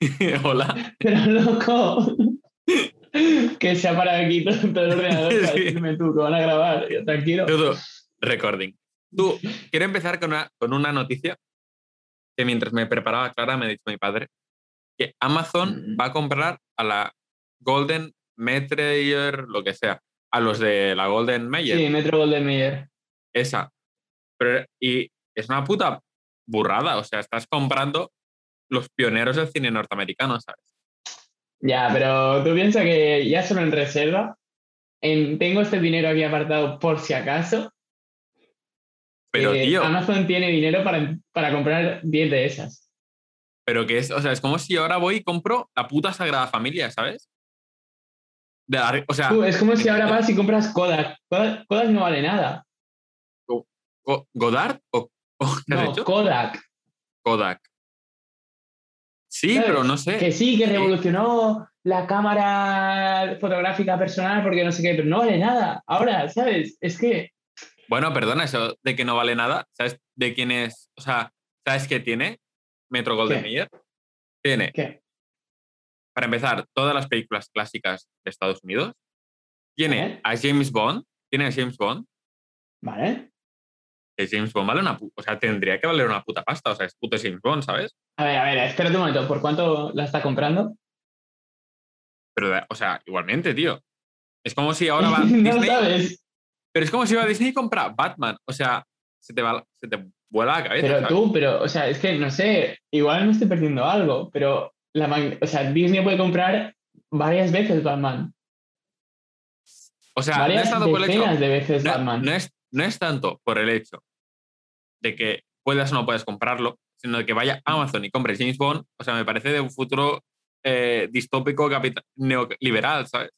Hola. Pero loco. que se ha parado aquí todo, todo el ordenador para Sí. decirme tú que van a grabar. Yo, tranquilo. Todo recording. Tú, quiero empezar con una, con una noticia que mientras me preparaba Clara me ha dicho mi padre que Amazon Mm. va a comprar a la Golden Metrayer, lo que sea, a los de la Golden Mayer, Sí, Metro Golden Mayer. esa. Pero, y es una puta burrada, o sea, estás comprando los pioneros del cine norteamericano, ¿sabes? Ya, pero tú piensas que ya solo en reserva, en, tengo este dinero aquí apartado por si acaso. Pero, eh, tío, Amazon tiene dinero para, para comprar 10 de esas. pero que es, o sea, es como si ahora voy y compro la puta Sagrada Familia, ¿sabes? De la- o sea, es como si ahora vas y compras Kodak. Kodak, Kodak no vale nada. Go- ¿Godard o, o No? Kodak. Kodak. Sí, ¿Sabes? pero no sé. Que sí, que revolucionó la cámara fotográfica personal porque no sé qué, pero no vale nada. Ahora, ¿sabes? Es que Bueno, perdona, eso de que no vale nada. ¿Sabes de quién es? O sea, ¿sabes qué tiene Metro Golden. Mayer? Tiene, ¿qué? para empezar, todas las películas clásicas de Estados Unidos. Tiene ¿Eh? a James Bond. Tiene a James Bond. ¿Vale? James Bond vale una. O sea, tendría que valer una puta pasta. O sea, es puto James Bond, ¿sabes? A ver, a ver, espérate un momento. ¿Por cuánto la está comprando? Pero, o sea, igualmente, tío. Es como si ahora va no lo Disney. sabes. Pero es como si va Disney y compra Batman. O sea, se te, va, se te vuela la cabeza. Pero ¿sabes? tú, pero, o sea, es que no sé, igual me estoy perdiendo algo, pero la o sea, Disney puede comprar varias veces Batman. O sea, no varias es tanto por el hecho. decenas de veces no, Batman. no es, no es tanto por el hecho de que puedas o no puedas comprarlo, sino de que vaya a Amazon y compre James Bond. O sea, me parece de un futuro eh, distópico neoliberal, ¿sabes?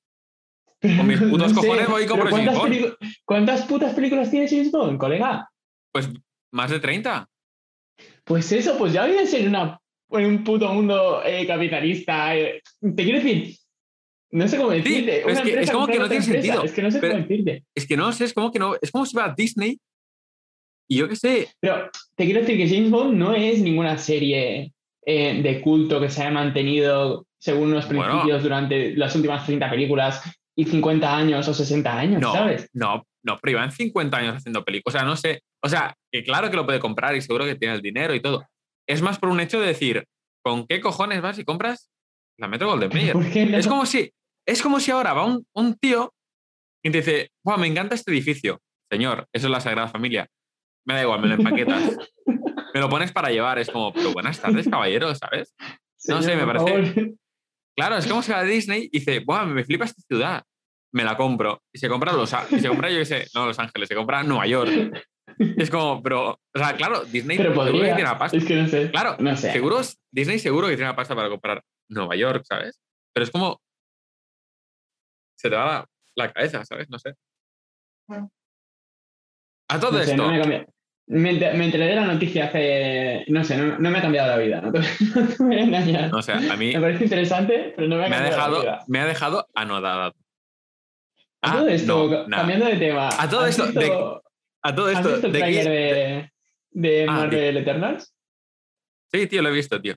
con mis putos cojones voy y compro James ¿cuántas, Bond. ¿Cuántas putas películas tiene James Bond, colega? Pues más de 30. Pues eso, pues ya vives en, una, en un puto mundo eh, capitalista. eh. Te quiero decir, no sé cómo decirte. es que como que no tiene empresa, sentido. Es que no sé Pero- cómo decirte. Es que no sé, es como que no. Es como si va a Disney y yo qué sé. Pero te quiero decir que James Bond no es ninguna serie eh, de culto que se haya mantenido según los Bueno. principios durante las últimas 30 películas y 50 años o 60 años, No, ¿sabes? no, no, pero llevan 50 años haciendo películas. O sea, no sé. O sea, que claro que lo puede comprar y seguro que tiene el dinero y todo. Es más por un hecho de decir, ¿con qué cojones vas y compras la Metro Golden Mayer? ¿Por qué no? Es como si, es como si ahora va un, un tío y te dice, Buah, me encanta este edificio. Señor, eso es la Sagrada Familia. Me da igual, me lo empaquetas. me lo pones para llevar. Es como, pero buenas tardes, caballero, ¿sabes? no sé, me parece- favor. Claro, es como si va a Disney y dice, Buah, me flipa esta ciudad. Me la compro. Y se compra Los y se compra, yo qué sé, no Los Ángeles, se compra Nueva York. Es como, pero, o sea, claro, Disney Pero seguro que podría. tiene la pasta. Es que no sé. Claro, No sé. seguro, es- Disney seguro que tiene la pasta para comprar Nueva York, ¿sabes? Pero es como. Se te va la, la cabeza, ¿sabes? No sé. A todo No sé, esto. no me. Me, me enteré de la noticia hace. No sé, no, no me ha cambiado la vida. No te, no te voy a engañar. A mí Me parece interesante, pero no me ha me ha cambiado la dejado, vida. me ha dejado anodado. A todo esto, no, cambiando de tema. A todo ¿has esto, visto- de- A todo ¿Has esto. visto el de tráiler que- de, de Ah, Marvel Eternals? Sí, tío, lo he visto, tío.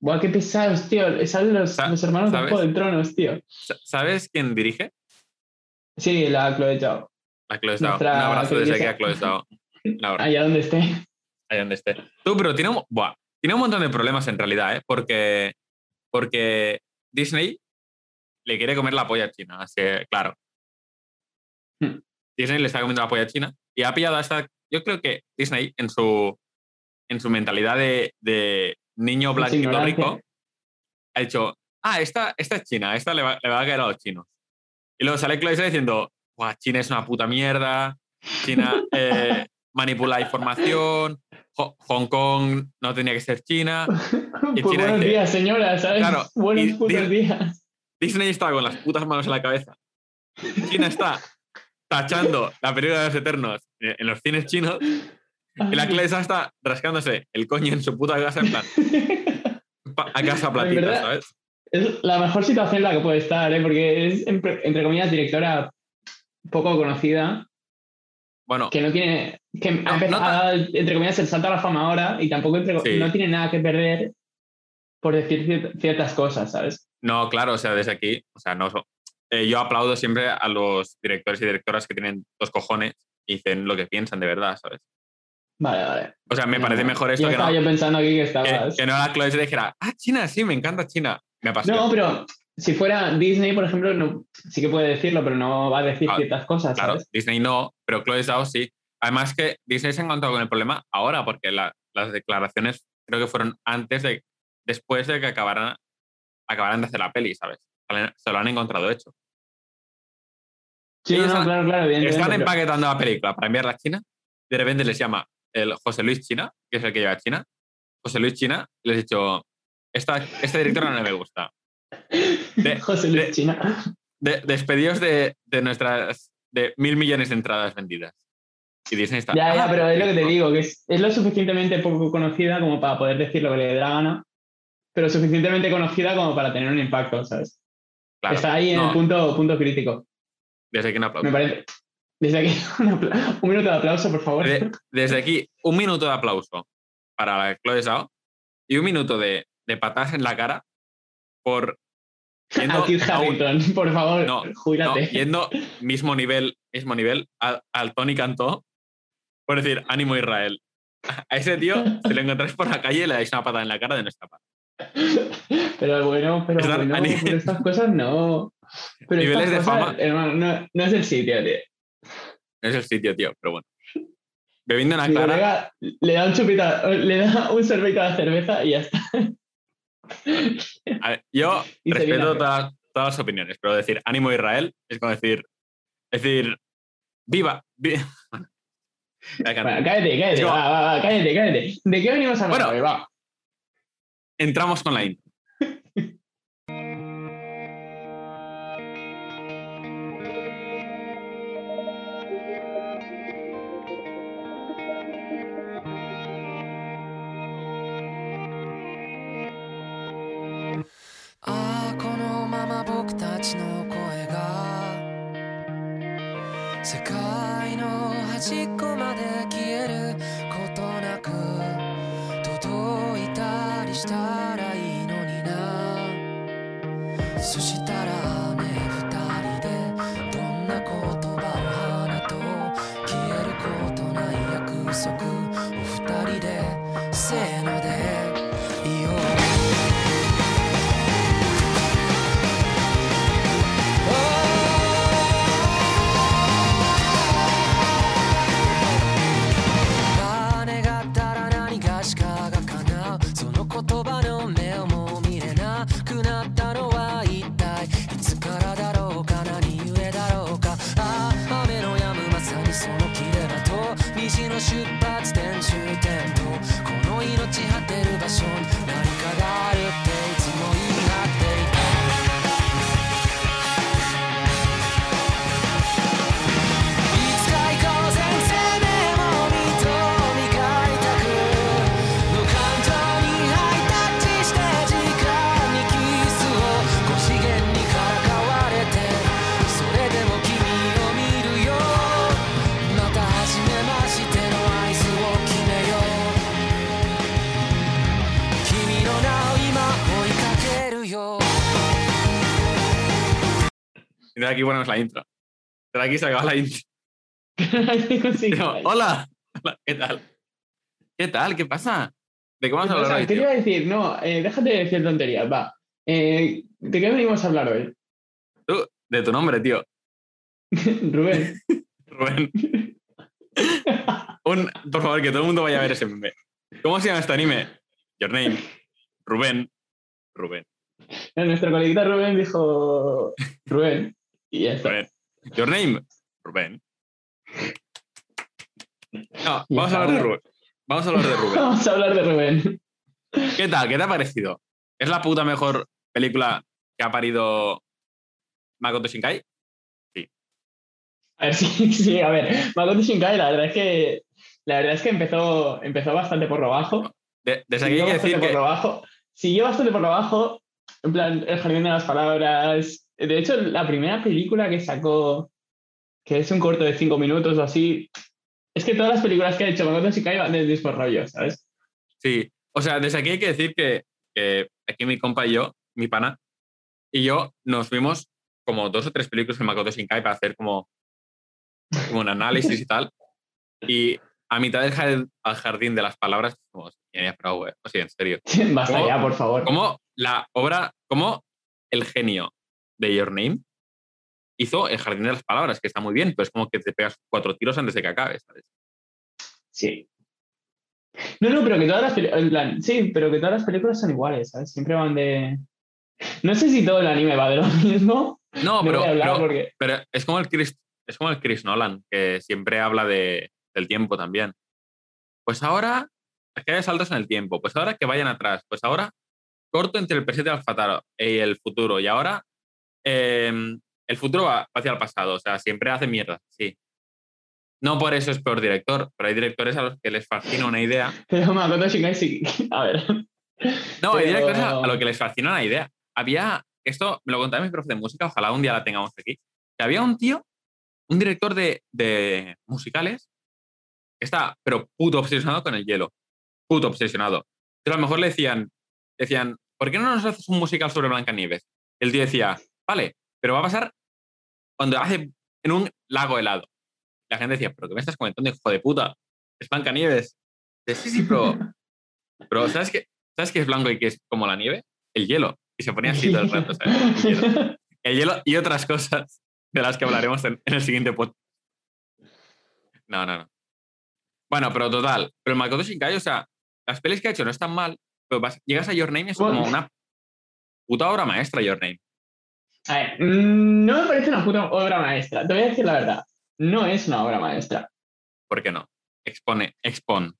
Buah, qué pesados, tío. Salen los, los hermanos ¿sabes? de Juego de Tronos, tío. Sa- ¿Sabes quién dirige? Sí, la Chloe Zhao. A Chloe Zhao. Un abrazo desde aquí a Chloe Zhao. Laura. Allá donde esté. ahí donde esté. Tú, pero tiene un, buah, tiene un montón de problemas en realidad, ¿eh? Porque, porque Disney le quiere comer la polla a China, así que, claro. Hmm. Disney le está comiendo la polla a China y ha pillado hasta, yo creo que Disney en su, en su mentalidad de, de niño blanquito rico, ha dicho, ah, esta, esta es China, esta le va, le va a caer a los chinos. Y luego sale Zhao diciendo, China es una puta mierda, China eh, manipula información, Ho- Hong Kong no tenía que ser China. Y Pues China buenos dice- días, señora, ¿sabes? Claro, Buenos putos días. Disney está con las putas manos en la cabeza. China está tachando la película de los Eternos en en los cines chinos y la Zhao está rascándose el coño en su puta casa en plan, a casa platita, verdad, ¿sabes? Es la mejor situación en la que puede estar, ¿eh? porque es, entre, entre comillas, directora poco conocida, Bueno, que no tiene. que No, ha empezado no a dar, entre comillas, el salto a la fama ahora y tampoco entre- Sí. no tiene nada que perder. por decir cier- ciertas cosas, ¿sabes? No, claro, o sea, desde aquí, o sea, no, eh, yo aplaudo siempre a los directores y directoras que tienen dos cojones y dicen lo que piensan de verdad, ¿sabes? Vale, vale. O sea, me No, parece no. mejor esto que no, estaba yo pensando aquí que que, estabas... que no la Chloe se dijera, ah, China, sí, me encanta China. Me apasiona. No, pero si fuera Disney, por ejemplo, no, sí que puede decirlo, pero no va a decir Ah, ciertas cosas, Claro, ¿sabes? Disney no, pero Chloe Zhao sí. Además que Disney se ha encontrado con el problema ahora, porque la- las declaraciones creo que fueron antes de, después de que acabaran, acabaran de hacer la peli, ¿sabes? Se lo han encontrado hecho. Sí, no, han- claro, claro. Están empaquetando la película para enviarla a China, de repente les llama el José Luis China, que es el que lleva a China, José Luis China, les he dicho, esta, esta directora no me gusta. De- José Luis de- China. De, despedidos de, de nuestras de mil millones de entradas vendidas. Y Disney está. Ya, ya, "Ah, pero es lo que te perfecto". digo, que es, es lo suficientemente poco conocida como para poder decir lo que le dé la gana, pero suficientemente conocida como para tener un impacto, ¿sabes? Claro, Está ahí en no, el punto, punto crítico. Desde aquí un aplauso. Me parece. Desde aquí, un, minuto de aplauso, por favor. De- desde aquí, un minuto de aplauso para la Chloe Zhao y un minuto de, de patadas en la cara por yendo a Kit por favor, No, no, yendo mismo nivel, mismo nivel al, al Tony Cantó por decir ánimo Israel. A ese tío, si lo encontráis por la calle, le dais una patada en la cara de nuestra parte. Pero bueno, pero bueno, pero estas cosas no. Pero Niveles de cosas, fama. hermano, no, no es el sitio, tío. No es el sitio, tío, pero bueno. Bebiendo una Mi clara, le da un chupito, le da un sorbito la cerveza y ya está. Ver, yo Y respeto todas, todas las opiniones, pero decir ánimo Israel es como decir, es decir, viva. Bueno, cállate, cállate, Es como- va, va, va, cállate, cállate. ¿De qué venimos a hablar Bueno. Va. Entramos con la intro. 二人でせーの。Y de aquí ponemos la intro. Aquí se acaba la intro. Sí, Pero, hola. Hola, ¿Qué tal? ¿Qué tal? ¿Qué pasa? ¿De qué vamos a hablar hoy? ¿Qué te tío? iba a decir? No, eh, déjate de decir tonterías, va. Eh, ¿De qué venimos a hablar hoy? Tú, de tu nombre, tío. Rubén. Rubén. Un, por favor, que todo el mundo vaya a ver ese meme. ¿Cómo se llama este anime? Your name. Rubén. Rubén. Nuestro coleguita Rubén dijo Rubén. Y ya está. Rubén. Your name. Rubén. No, vamos a hablar de Rubén. Vamos a hablar de Rubén. Vamos a hablar de Rubén. ¿Qué tal? ¿Qué te ha parecido? ¿Es la puta mejor película que ha parido Makoto Shinkai? A ver, sí, sí, a ver. Makoto Shinkai, la verdad es que la verdad es que empezó, empezó bastante por lo bajo. De- desde aquí Siguió hay que bastante decir por que lo bajo. Siguió bastante por lo bajo. En plan, El Jardín de las Palabras. De hecho, la primera película que sacó, que es un corto de cinco minutos o así, es que todas las películas que ha hecho Makoto Shinkai van del mismo rollo, ¿sabes? Sí, o sea, desde aquí hay que decir que que aquí mi compa y yo, mi pana, y yo nos vimos como dos o tres películas en Makoto Shinkai para hacer como, como un análisis y tal. Y a mitad del jardín, al jardín de las palabras, como, pero, o sea, en serio. Basta ya, por favor. Como la obra, como el genio de Your Name hizo el jardín de las palabras, que está muy bien, pero es como que te pegas cuatro tiros antes de que acabe, ¿sabes? Sí. No, no, pero que todas las películas, en plan, sí, pero que todas las películas son iguales, ¿sabes? Siempre van de... No sé si todo el anime va de lo mismo. No, No pero, pero, porque... pero es como el Chris, es como el Chris Nolan, que siempre habla de, del tiempo también. Pues ahora, que haya saltos en el tiempo, pues ahora que vayan atrás, pues ahora corto entre el presente y el futuro, y ahora eh, el futuro va hacia el pasado, o sea, siempre hace mierda, sí. No por eso es peor director, pero hay directores a los que les fascina una idea. Pero Makoto Shinkai sí... A ver. No, hay directores a, a los que les fascina una idea. Había, esto me lo contaba mi profe de música, ojalá un día la tengamos aquí, que había un tío, un director de, de musicales, que está, pero puto obsesionado con el hielo. Puto obsesionado. Pero a lo mejor le decían, decían, ¿por qué no nos haces un musical sobre Blancanieves? El tío decía, vale, pero va a pasar cuando hace en un lago helado. La gente decía, ¿pero qué me estás comentando, hijo de puta? Es Blancanieves. Dice, sí, sí, pero, pero ¿sabes qué, ¿sabes qué es blanco y qué es como la nieve? El hielo. Y se ponía así todo el rato, ¿sabes? El hielo. El hielo y otras cosas de las que hablaremos en, en el siguiente podcast. No, no, no. Bueno, pero total. Pero Makoto Shinkai, o sea, las pelis que ha hecho no están mal, pero vas- llegas a Your Name y es como una puta obra maestra, Your Name. A ver, mm, no me parece una puta obra maestra. Te voy a decir la verdad. No es una obra maestra. ¿Por qué no? Expone, expon.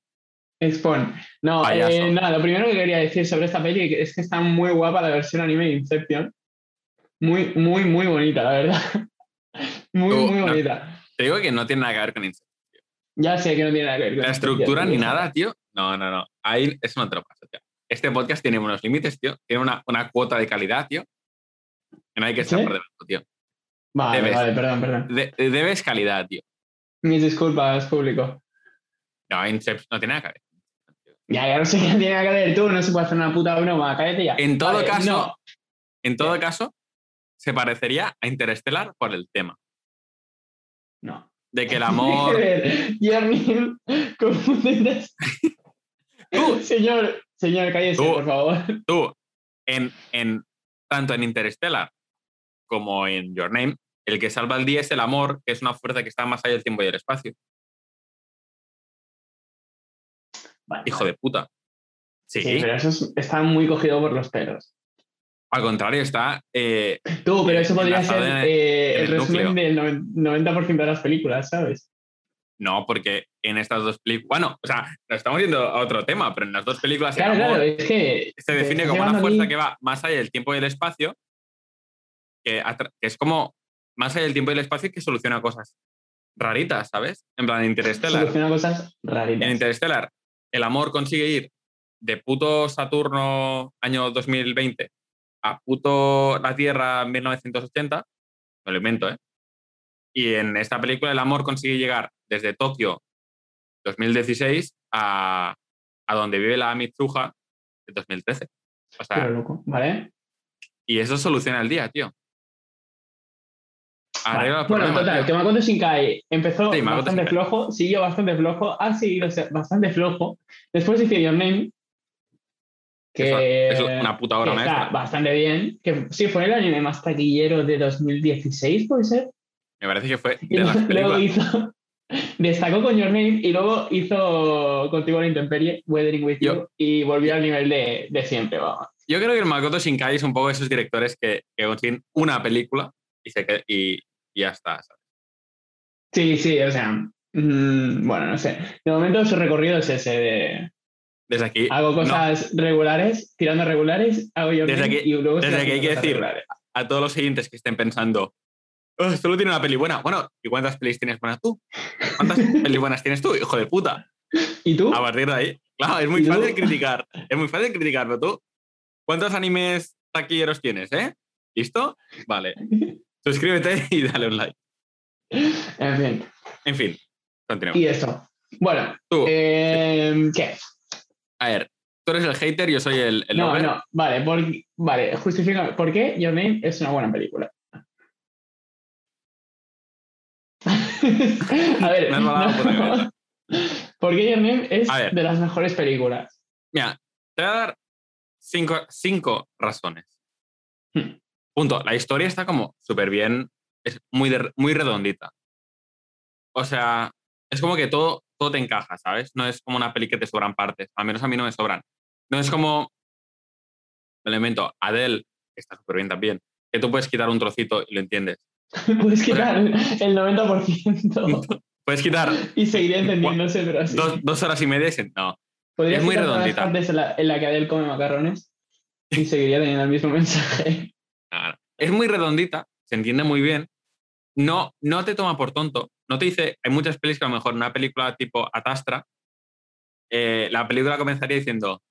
Expon. No, eh, nada, lo primero que quería decir sobre esta peli es que está muy guapa la versión anime de Inception. Muy, muy, muy bonita, la verdad. Muy, Tú, muy no. bonita. Te digo que no tiene nada que ver con Inception. Ya sé que no tiene nada que ver con La estructura ni nada, tío. No, no, no. Ahí lo paso, tío. Este podcast tiene unos límites, tío. Tiene una, una cuota de calidad, tío. No hay que estar ¿Sí? por debajo, tío. Vale, Debes. vale, perdón, perdón. De- debes calidad, tío. Mis disculpas, público. No, Inception no tiene nada que ver. Ya, ya no sé qué tiene que ver tú, no se puede hacer una puta broma, cállate ya. En todo Vale, caso, no. en todo caso, se parecería a Interstellar por el tema. No. De que el amor. Jeremy, confundidas. Tú. Señor, señor, cállese, Tú. por favor. Tú, en, en, tanto en Interstellar como en Your Name, el que salva el día es el amor, que es una fuerza que está más allá del tiempo y del espacio. Vale, Hijo de puta. Sí, Sí, pero eso es- está muy cogido por los pelos. al contrario, está. eh, Tú, pero eso podría ser eh, el el resumen del noven- 90% de las películas, ¿sabes? No, porque en estas dos películas. Bueno, o sea, nos estamos yendo a otro tema, pero en las dos películas el Claro, amor claro, es que. se define como una fuerza que va más allá del tiempo y del espacio, que, es como más allá del tiempo y del espacio que soluciona cosas raritas, ¿sabes? En plan, Interstellar. Soluciona cosas En raritas. Interstellar, el amor consigue ir de puto Saturno año 2020 a puto la Tierra 1980, me lo invento, ¿eh? Y en esta película el amor consigue llegar desde Tokio 2016 a, a donde vive la Mitsuha de 2013. O sea, Pero loco, ¿vale? y eso soluciona el día, tío. Vale. Bueno, total, tío. que Makoto Shinkai empezó Sí, Makoto bastante Shinkai. flojo, siguió bastante flojo, ha seguido se- bastante flojo. Después hizo Your Name, que una- es una puta obra que está maestra. bastante bien. Que sí, fue el anime más taquillero de 2016, puede ser. Me parece que fue de las luego películas. hizo, destacó con Your Name y luego hizo Contigo la Intemperie, Weathering with Yo- You, y volvió al nivel de, de siempre, vamos. Yo creo que el Makoto Shinkai es un poco de esos directores que, que consiguen una película y, se y, y ya está. ¿sabes? Sí, sí, o sea, mm, bueno, no sé. De momento su recorrido es ese de Desde aquí, hago no, cosas regulares, tirando regulares, hago Your Desde aquí- y luego desde aquí hay que decir- regulares. a todos los siguientes que estén pensando, "Oh, solo tiene una peli buena. Bueno, ¿y cuántas pelis tienes buenas tú? ¿Cuántas pelis buenas tienes tú, hijo de puta? ¿Y tú? A partir de ahí, claro, es muy fácil criticar. Es muy fácil criticar, pero tú, ¿cuántos animes taquilleros tienes, eh? ¿Listo? Vale. Suscríbete y dale un like. En fin, En fin, continuamos. y esto. Bueno, Tú, eh, ¿qué? a ver, tú eres el hater, yo soy el, el no, no, vale, por, vale, justifícame. ¿Por qué Your Name es una buena película? A ver, Me has dado la puta no. cabeza. ¿por qué Your Name es de las mejores películas? Mira, te voy a dar cinco, cinco razones. Hmm. Punto. La historia está como súper bien, es muy, de- muy redondita. O sea, es como que todo, todo te encaja, ¿sabes? No es como una peli que te sobran partes. Al menos a mí no me sobran. No es como, elemento, Adele, que está súper bien también, que tú puedes quitar un trocito y lo entiendes. Puedes quitar el 90% Puedes quitar y seguiría entendiéndose, pero así. dos, dos horas y media y no. Podrías es muy redondita. partes en la, en la que Adele come macarrones y seguiría teniendo el mismo mensaje. Es muy redondita, se entiende muy bien. No, no te toma por tonto. No te dice. Hay muchas pelis que a lo mejor una película tipo Atastra, eh, la película comenzaría diciendo: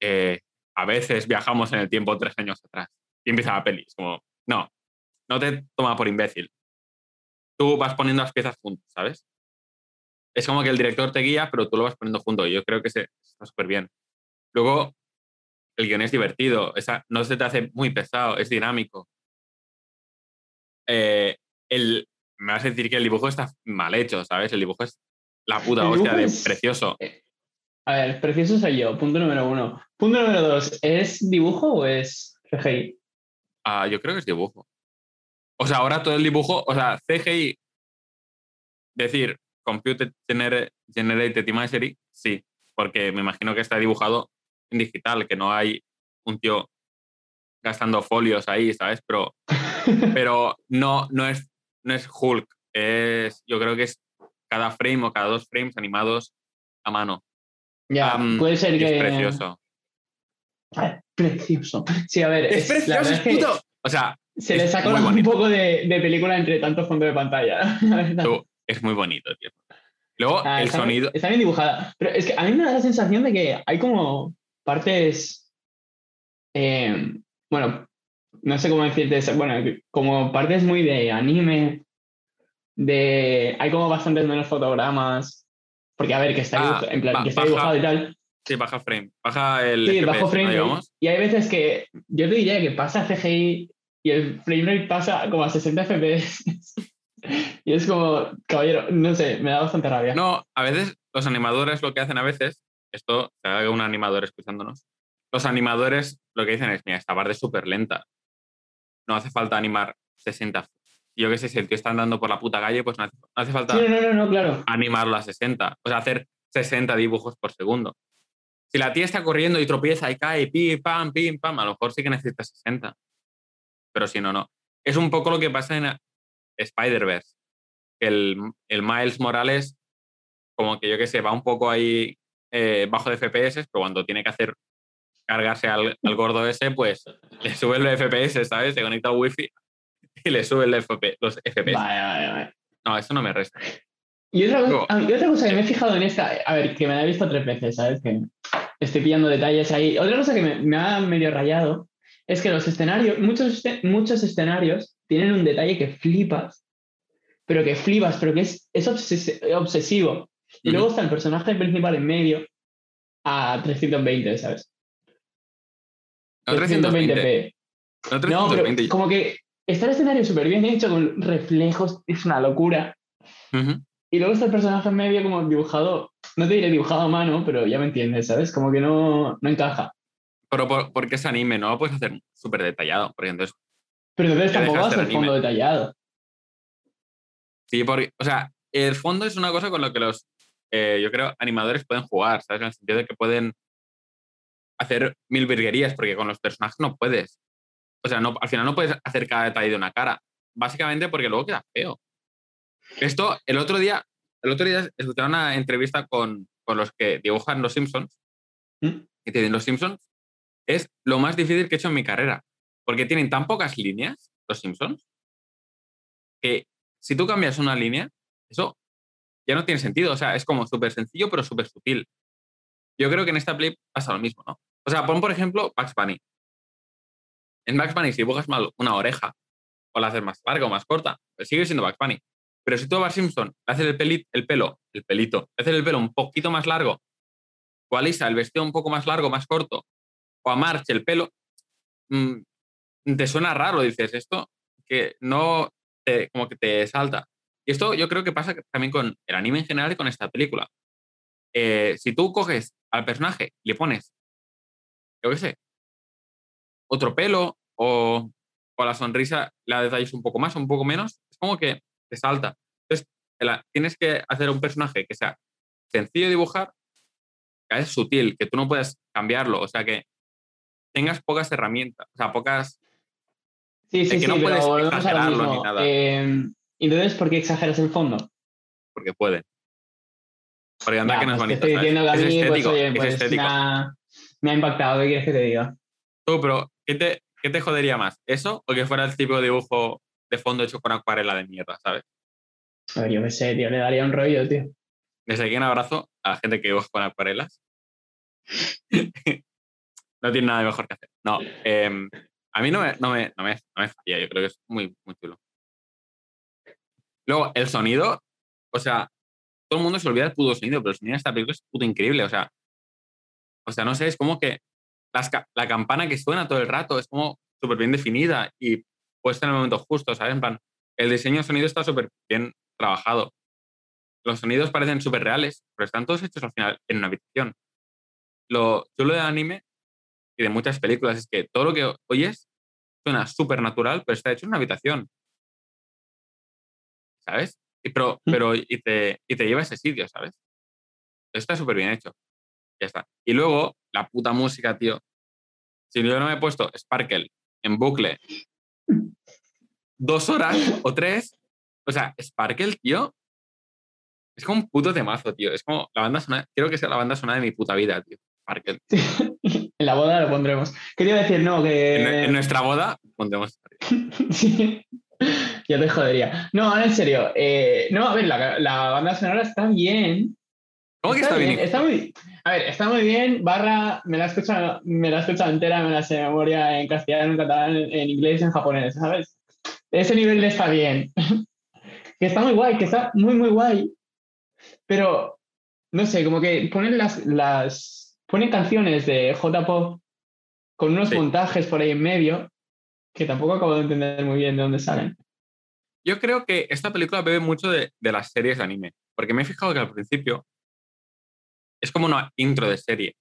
eh, A veces viajamos en el tiempo tres años atrás. Y empieza la peli. Es como, no, no te toma por imbécil. Tú vas poniendo las piezas juntas, ¿sabes? Es como que el director te guía, pero tú lo vas poniendo junto. Y yo creo que se, está súper bien. Luego, el guion es divertido, esa, no se te hace muy pesado, es dinámico. Eh, el, me vas a decir que el dibujo está mal hecho, ¿sabes? El dibujo es la puta hostia de es- precioso. A ver, precioso soy yo, punto número uno. Punto número dos, ¿es dibujo o es CGI? Ah, yo creo que es dibujo. O sea, ahora todo el dibujo, o sea, CGI, decir Computer Gener- Generated Imagery, sí, porque me imagino que está dibujado en digital, que no hay un tío gastando folios ahí, ¿sabes? Pero, pero no, no, es, no es Hulk, es, yo creo que es cada frame o cada dos frames animados a mano. ya, puede ser que... es precioso. Precioso. Sí, a ver, ¡Es precioso, es que! O sea, se le saca un bonito. poco de, de película entre tanto fondo de pantalla. tú- es muy bonito, tío. Luego, Ah, el está, sonido... Está bien dibujada. Pero es que a mí me da la sensación de que hay como partes. eh, bueno, no sé cómo decirte eso. Bueno, como partes muy de anime. De. Hay como bastantes menos fotogramas. Porque, a ver, que está, Ah, dibuja- en plan, ba- que está baja- dibujado y tal. Sí, baja frame. Baja el Sí, FPS, bajo frame. Y hay veces que yo te diría que pasa CGI y el frame rate pasa como a 60 FPS. y es como, caballero, no sé, me da bastante rabia. No, a veces los animadores lo que hacen a veces, esto, se haga un animador escuchándonos, los animadores lo que dicen es, mira, esta parte es súper lenta. No hace falta animar 60. Yo qué sé, si el tío está andando por la puta calle, pues no hace, no hace falta Sí, no, no, no, claro. animarlo a 60. O sea, hacer 60 dibujos por segundo. Si la tía está corriendo y tropieza y cae, pim, pam, pim, pam, a lo mejor sí que necesita 60. Pero si no, no. Es un poco lo que pasa en Spider-Verse. El, el Miles Morales, como que yo que sé, va un poco ahí eh, bajo de FPS, pero cuando tiene que hacer cargarse al, al gordo ese, pues le sube el FPS, ¿sabes? Se conecta al wifi y le sube el FP, los FPS. Vale, vale, vale. No, eso no me resta. Y otra, cosa, ah, y otra cosa que me he fijado en esta, a ver, que me la he visto tres veces, ¿sabes? Que estoy pillando detalles ahí. Otra cosa que me, me ha medio rayado es que los escenarios, muchos, este- muchos escenarios tienen un detalle que flipas, pero que flipas, pero que es, es obses- obsesivo. Y luego está el personaje principal en medio a 320, ¿sabes? No 320. 320p. No No, 320. pero como que está el escenario súper bien hecho, con reflejos, es una locura. Y luego está el personaje en medio como dibujado, no te diré dibujado a mano, pero ya me entiendes, ¿sabes? Como que no, no encaja. Pero por, porque es anime, no lo puedes hacer súper detallado. Porque entonces, Pero entonces tampoco vas al fondo detallado. sí, porque, o sea, el fondo es una cosa con lo que los, eh, yo creo, animadores pueden jugar, ¿sabes? En el sentido de que pueden hacer mil virguerías, porque con los personajes no puedes. O sea, no, al final no puedes hacer cada detalle de una cara. Básicamente porque luego queda feo. Esto, el otro día, el otro día escuché una entrevista con, con los que dibujan Los Simpsons ¿Mm? y te dicen, Los Simpsons es lo más difícil que he hecho en mi carrera. Porque tienen tan pocas líneas, Los Simpsons, que si tú cambias una línea, eso ya no tiene sentido. O sea, es como súper sencillo, pero súper sutil. Yo creo que en esta play pasa lo mismo, ¿no? O sea, pon por ejemplo Bugs Bunny. En Bugs Bunny, si dibujas mal una oreja, o la haces más larga o más corta, pues sigue siendo Bugs Bunny. Pero si tú a Simpson le haces el, peli- el pelo, el pelito, le haces el pelo un poquito más largo o a Lisa el vestido un poco más largo, más corto, o a March el pelo, mm, te suena raro, dices, esto que no, como que te salta. Y esto yo creo que pasa también con el anime en general y con esta película. Eh, si tú coges al personaje y le pones, yo qué sé, otro pelo o, o la sonrisa la detalles un poco más o un poco menos, es como que te salta. Entonces, tienes que hacer un personaje que sea sencillo de dibujar, que es sutil, que tú no puedas cambiarlo, o sea, que tengas pocas herramientas, o sea, pocas... Sí, sí, que sí, no pero puedes volvemos a lo exagerarlo mismo. ni nada. Eh, entonces, ¿por qué exageras el fondo? porque pueden. Porque anda Ya, que no es pues bonito. estoy diciendo que a es mí, pues, es estético. Me ha impactado, ¿qué quieres que te diga? Tú, pero ¿qué te, ¿qué te jodería más? ¿Eso o que fuera el tipo de dibujo de fondo hecho con acuarela de mierda, ¿sabes? A ver, yo qué sé, tío, le daría un rollo, tío. Desde aquí un abrazo a la gente que dibuja con acuarelas. no tiene nada mejor que hacer. No, em, a mí no me, no, me, no, me, no me falla, yo creo que es muy, muy chulo. Luego, el sonido, o sea, todo el mundo se olvida del puto sonido, pero el sonido de esta película es puto increíble, o sea, o sea, no sé, es como que las la campana que suena todo el rato es como súper bien definida y puesta en el momento justo, ¿sabes? El diseño de sonido está súper bien trabajado. Los sonidos parecen súper reales, pero están todos hechos al final en una habitación. Lo chulo del anime y de muchas películas es que todo lo que oyes suena súper natural, pero está hecho en una habitación. ¿Sabes? Y, pero, Mm. pero y, te, y te lleva a ese sitio, ¿sabes? Está súper bien hecho. Ya está. Y luego, la puta música, tío. Si yo no me he puesto Sparkle en bucle dos horas o tres, o sea, Sparkle, tío, es como un puto temazo, tío. Es como la banda sonora, quiero que sea la banda sonora de mi puta vida, tío. Sparkle. en la boda lo pondremos. ¿Qué te iba a decir? No, que... en nuestra boda pondremos. Sí. Ya te jodería. No, ahora en serio. eh, no, a ver, la, la banda sonora está bien. ¿Cómo que está bien? Está muy, a ver, está muy bien. Barra, me la he escuchado, me la he escuchado entera, me la sé de memoria en castellano, en catalán, en inglés, en japonés, ¿sabes? Ese nivel está bien. que está muy guay, que está muy, muy guay. Pero, no sé, como que ponen las, las ponen canciones de J-Pop con unos Sí. montajes por ahí en medio que tampoco acabo de entender muy bien de dónde salen. Yo creo que esta película bebe mucho de, de las series de anime, porque me he fijado que al principio es como una intro de serie.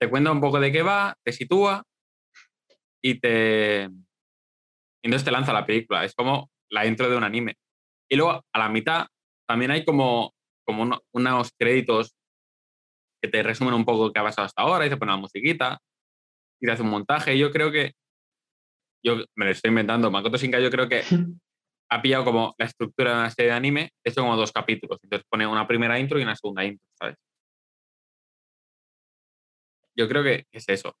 Te cuenta un poco de qué va, te sitúa y te... entonces te lanza la película. Es como la intro de un anime. Y luego a la mitad también hay como, como uno- unos créditos que te resumen un poco qué ha pasado hasta ahora y te ponen la musiquita y te hace un montaje. Yo creo que, yo me lo estoy inventando, Makoto Shinkai yo creo que ha pillado como la estructura de una serie de anime, hecho como dos capítulos. Entonces pone una primera intro y una segunda intro, ¿sabes? Yo creo que es eso.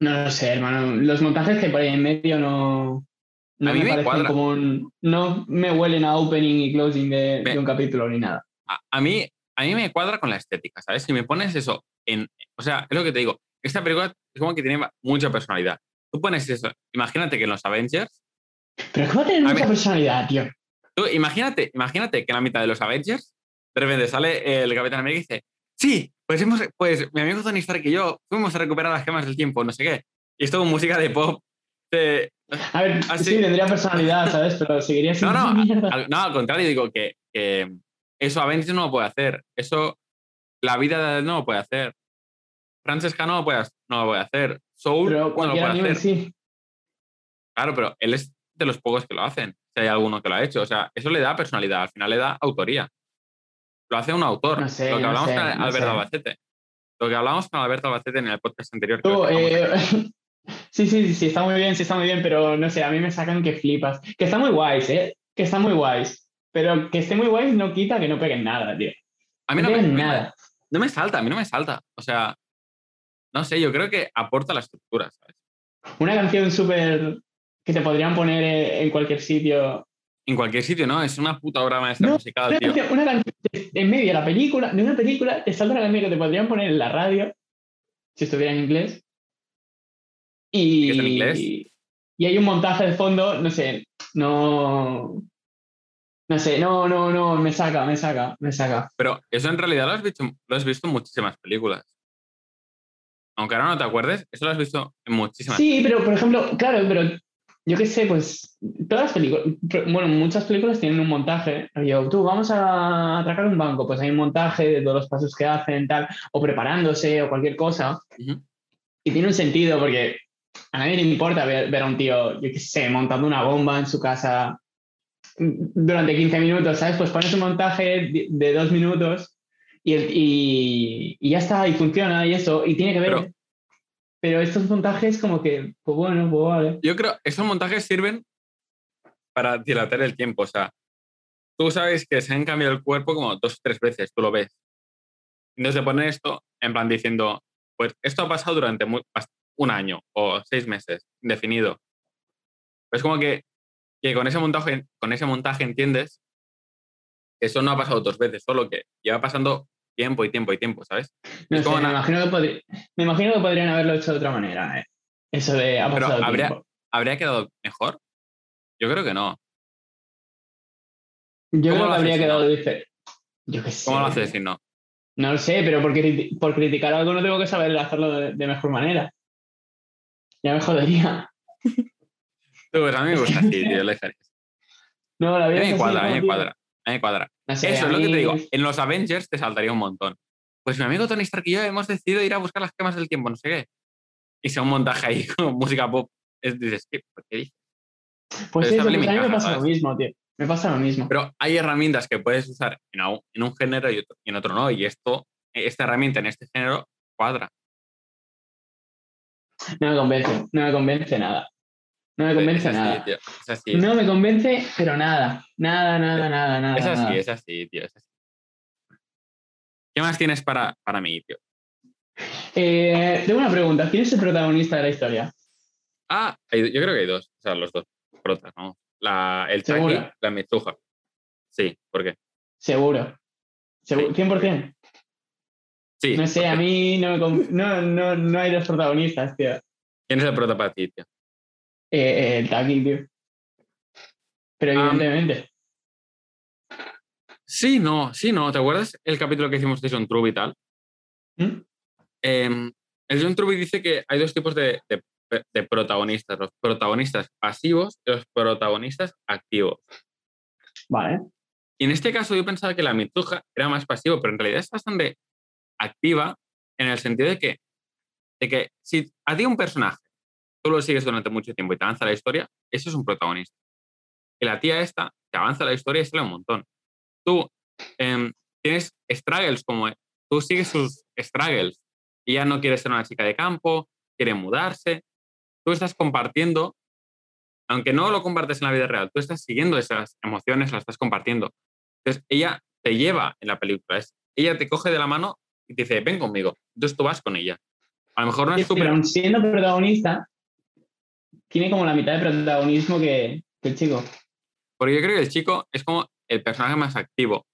No lo sé, hermano. Los montajes que por ahí en medio no, no A mí me, me parecen como un. No me huelen a opening y closing de, Me- de un capítulo ni nada. A, a mí, a mí me cuadra con la estética, ¿sabes? Si me pones eso en... O sea, es lo que te digo. Esta película es como que tiene mucha personalidad. Tú pones eso. Imagínate que en los Avengers... Pero a tener mucha mí- personalidad, tío. Tú imagínate, imagínate que en la mitad de los Avengers, de repente sale el Capitán América y dice, sí, pues, hemos, pues mi amigo Tony Stark y yo fuimos a recuperar las gemas del tiempo, no sé qué. Y esto con música de pop. de- A ver, Ah, sí, tendría personalidad, ¿sabes? Pero seguiría No, siendo no, mierda. al, no, al contrario, digo que, que eso Avengers no lo puede hacer. Eso la vida de él no lo puede hacer. Francesca no lo puede, no lo puede hacer. Soul Pero no lo puede hacer. sí. Claro, pero él es de los pocos que lo hacen. Si hay alguno que lo ha hecho. O sea, eso le da personalidad. Al final le da autoría. Lo hace un autor. No sé, lo que no hablamos sé, con Alberto. Albacete. Lo que hablamos con Alberto Albacete en el podcast anterior. Tú, eh, sí, sí, sí, sí, está muy bien, sí, está muy bien, pero no sé, a mí me sacan que flipas. Que están muy guays, ¿eh? Que están muy guays. Pero que esté muy guays no quita que no peguen nada, tío. a mí No no me, peguen no me- nada. no me salta, a mí no me salta. O sea, no sé, yo creo que aporta la estructura, ¿sabes? Una canción súper que te podrían poner en cualquier sitio. En cualquier sitio, ¿no? Es una puta obra maestra No, musical, tío. una canción en medio de la película, de una película, te salta una canción que te podrían poner en la radio, si estuviera en inglés. Y, ¿Es en inglés? y hay un montaje de fondo, no sé, no, No sé, no, no, no, me saca, me saca, me saca. Pero eso en realidad lo has visto, lo has visto en muchísimas películas. Aunque ahora no te acuerdes, eso lo has visto en muchísimas Sí, pero por ejemplo, claro, pero yo qué sé, pues todas las películas, bueno, muchas películas tienen un montaje. Yo, tú, vamos a atracar un banco, pues hay un montaje de todos los pasos que hacen, tal, o preparándose o cualquier cosa. Ujú. Y tiene un sentido porque a nadie le importa ver, ver a un tío, yo qué sé, montando una bomba en su casa durante 15 minutos, ¿sabes? Pues pones un montaje de, dos minutos y, y- y ya está, y funciona y eso, y tiene que ver. Pero- Pero, estos montajes como que, pues bueno, pues vale. Yo creo esos montajes sirven para dilatar el tiempo. O sea, tú sabes que se han cambiado el cuerpo como dos o tres veces, tú lo ves. Entonces te ponen esto en plan diciendo, pues esto ha pasado durante mu- bast- un año o seis meses, indefinido. Es como que, que con, ese montaje, con ese montaje entiendes que eso no ha pasado dos veces, solo que lleva pasando tiempo y tiempo y tiempo, ¿sabes? No Es sé, como me, imagino que podri- me imagino que podrían haberlo hecho de otra manera. eh. Eso de ha Pero pasado habría- tiempo. ¿Habría quedado mejor? Yo creo que no. Yo ¿cómo creo que habría si quedado no? diferente. Yo qué sé. ¿Cómo lo haces si no? No lo sé, pero por, criti- por criticar algo no tengo que saber hacerlo de, de mejor manera. Ya me jodería. Pues a mí me gusta así, tío, la dejaría. No, la A mí vida me así, cuadra, a mí me cuadra. A mí me cuadra. No sé, Eso es lo que te digo. En los Avengers te saltaría un montón. Pues mi amigo Tony Stark y yo hemos decidido ir a buscar las gemas del tiempo, no sé qué. Y sea un montaje ahí con música pop. Es, dices, ¿qué? ¿Por qué dices? Pues pues a mí me pasa lo mismo, tío. Me pasa lo mismo. Pero hay herramientas que puedes usar en, au- en un género y, otro- y en otro no. Y esto, esta herramienta en este género cuadra. No me convence, no me convence nada. No me convence es así, nada. tío. Es así. No me convence, pero nada. Nada, nada, nada, nada. es así, nada. es así, tío. Es así. ¿Qué más tienes para, para mí, tío? Eh, tengo una pregunta. ¿Quién es el protagonista de la historia? Ah, hay- yo creo que hay dos. O sea, los dos protas, ¿no? La, el ¿Seguro? la Mitsuha. Sí, ¿por qué? Seguro. Seguro. 100%. Sí. No sé, a mí no, me no, no, no hay dos protagonistas, tío. ¿Quién es el prota para ti, tío? Eh, el Taki, tío. Pero evidentemente. Sí, no, sí, no. ¿Te acuerdas el capítulo que hicimos de John Truby y tal? ¿Mm? Em, el John Truby dice que hay dos tipos de, de- de protagonistas, los protagonistas pasivos y los protagonistas activos. Vale. Y en este caso yo pensaba que la Mitsuha era más pasivo, pero en realidad es bastante activa en el sentido de que, de que si a ti un personaje tú lo sigues durante mucho tiempo y te avanza la historia, eso es un protagonista. Y la tía esta te avanza la historia y sale un montón. Tú em, tienes struggles como tú sigues sus struggles y ya no quiere ser una chica de campo, quiere mudarse. Tú estás compartiendo, aunque no lo compartes en la vida real, tú estás siguiendo esas emociones, las estás compartiendo. Entonces, ella te lleva en la película. Es, ella te coge de la mano y te dice, ven conmigo. Entonces tú vas con ella. A lo mejor no es súper... siendo protagonista, tiene como la mitad de protagonismo que, el chico. Porque yo creo que el chico es como el personaje más activo.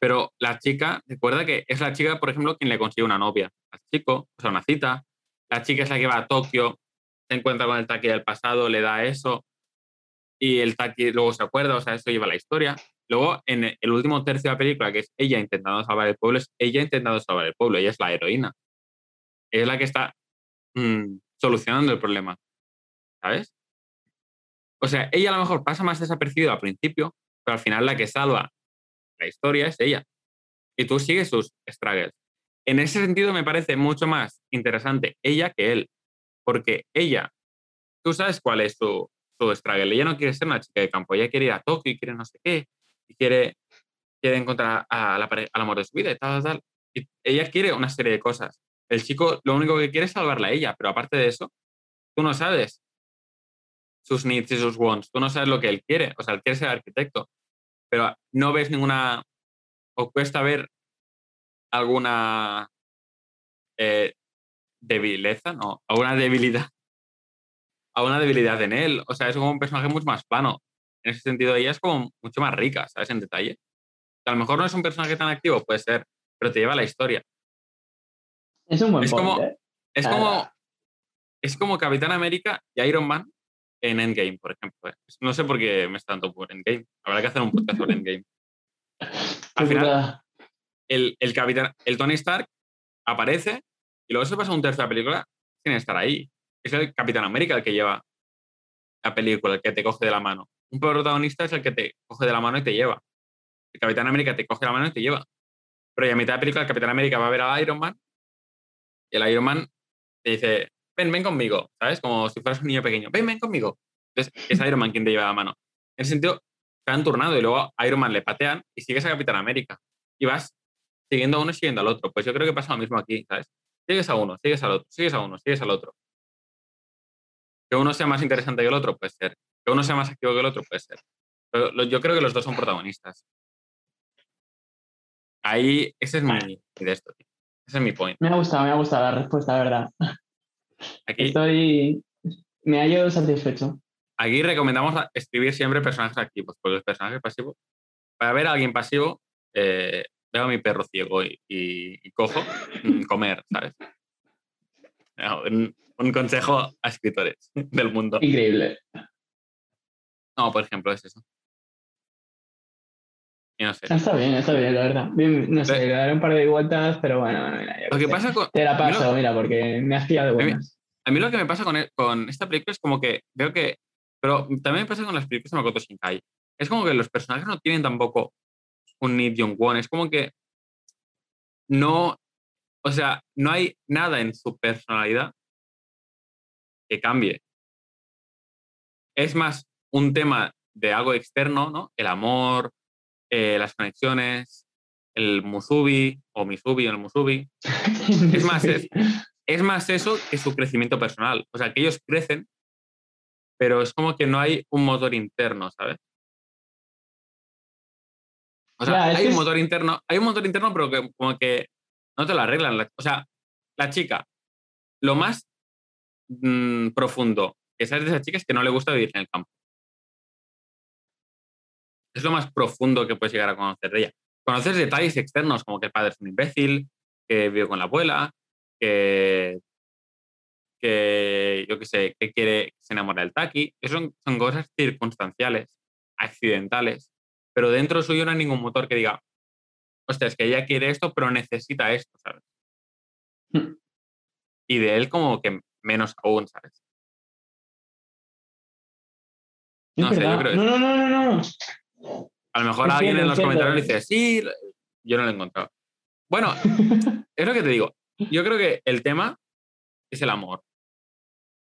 Pero la chica, recuerda que es la chica, por ejemplo, quien le consigue una novia. Al chico, o sea, una cita. La chica es la que va a Tokio, se encuentra con el Taki del pasado, le da eso. Y el Taki luego se acuerda, o sea, eso lleva la historia. Luego, en el último tercio de la película, que es ella intentando salvar el pueblo, es ella intentando salvar el pueblo. Ella es la heroína. Es la que está mm, solucionando el problema. ¿Sabes? O sea, ella a lo mejor pasa más desapercibida al principio, pero al final la que salva la historia es ella. Y tú sigues sus struggles. En ese sentido me parece mucho más interesante ella que él, porque ella, tú sabes cuál es su, su struggle. Ella no quiere ser una chica de campo, ella quiere ir a Tokio y quiere no sé qué, y quiere, quiere encontrar a la al amor de su vida y tal, tal. Y ella quiere una serie de cosas. El chico lo único que quiere es salvarla a ella, pero aparte de eso, tú no sabes sus needs y sus wants. Tú no sabes lo que él quiere. O sea, él quiere ser arquitecto, pero no ves ninguna, o cuesta ver alguna eh, debileza, no, alguna debilidad, alguna debilidad en él. O sea, es como un personaje mucho más plano. En ese sentido, ella es como mucho más rica, ¿sabes? En detalle. A lo mejor no es un personaje tan activo, puede ser, pero te lleva la historia. Es un buen Es point, como- ¿eh? Es Ah. como, es como Capitán América y Iron Man en Endgame, por ejemplo. ¿eh? No sé por qué me está dando por Endgame. Habrá que hacer un podcast sobre Endgame. Al final, el, el capitán, el Tony Stark aparece y luego se pasa un tercio de la película sin estar ahí. Es el Capitán América el que lleva la película, el que te coge de la mano. Un protagonista es el que te coge de la mano y te lleva. El Capitán América te coge la mano y te lleva. Pero ya a mitad de la película el Capitán América va a ver al Iron Man y el Iron Man te dice, ven, ven conmigo, ¿sabes? Como si fueras un niño pequeño, ven, ven conmigo. Entonces es Iron Man quien te lleva la mano. En ese sentido, se han turnado y luego a Iron Man le patean y sigues a Capitán América. Y vas siguiendo a uno y siguiendo al otro. Pues yo creo que pasa lo mismo aquí, ¿sabes? Sigues a uno, sigues al otro, sigues a uno, sigues al otro. Que uno sea más interesante que el otro, puede ser. Que uno sea más activo que el otro, puede ser. Pero yo creo que los dos son protagonistas. Ahí, ese es mi, mi de esto, tío. Ese es mi point. Me ha gustado, me ha gustado la respuesta, de verdad. Aquí, Estoy. Me hallo satisfecho. aquí recomendamos escribir siempre personajes activos, porque los personajes pasivos, para ver a alguien pasivo, eh, veo a mi perro ciego y, y- y cojo, mm, comer, ¿sabes? Un consejo a escritores del mundo. Increíble. No, por ejemplo, es eso. Y no sé. Está bien, está bien, la verdad. Bien, no sé, le daré un par de vueltas, pero bueno, mira, yo Lo que sé. pasa con, Te la lo- paso, mira, porque me has pillado de buenas. A mí lo que me pasa con, e- con esta película es como que veo que. Pero también me pasa con las películas de Makoto Shinkai. Es como que los personajes no tienen tampoco un need want. Es como que no. O sea, no hay nada en su personalidad que cambie. Es más un tema de algo externo, ¿no? El amor, eh, las conexiones, el musubi o misubi o el musubi. Es más, es- es más eso que su crecimiento personal. O sea, que ellos crecen, pero es como que no hay un motor interno, ¿sabes? O sea, hay un motor interno, hay un motor interno, pero que como que no te lo arreglan. La- O sea, la chica, lo más mm, profundo que sabes de esa chica es que no le gusta vivir en el campo. Es lo más profundo que puedes llegar a conocer de ella. Conoces detalles externos, como que el padre es un imbécil, que vive con la abuela, que, que yo qué sé, que quiere que se enamora del Taki. Eso son, son cosas circunstanciales, accidentales, pero dentro suyo no hay ningún motor que diga, hostia, es que ella quiere esto, pero necesita esto, ¿sabes? Hmm. Y de él como que menos aún, ¿sabes? Es No sé, yo creo No, no, no, no, no. A lo mejor alguien en los comentarios dice, sí, yo no lo he encontrado. Bueno, es lo que te digo. Yo creo que el tema es el amor.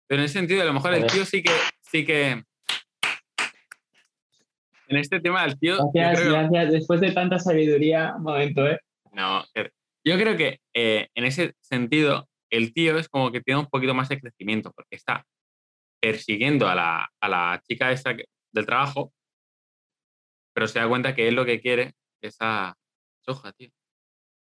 Pero en ese sentido, a lo mejor el tío sí que, sí que. En este tema, el tío. Gracias, creo gracias. Después de tanta sabiduría, un momento, ¿eh? no, yo creo que eh, en ese sentido, el tío es como que tiene un poquito más de crecimiento, porque está persiguiendo a la, a la chica esta del trabajo, pero se da cuenta que él lo que quiere es a Soja, tío.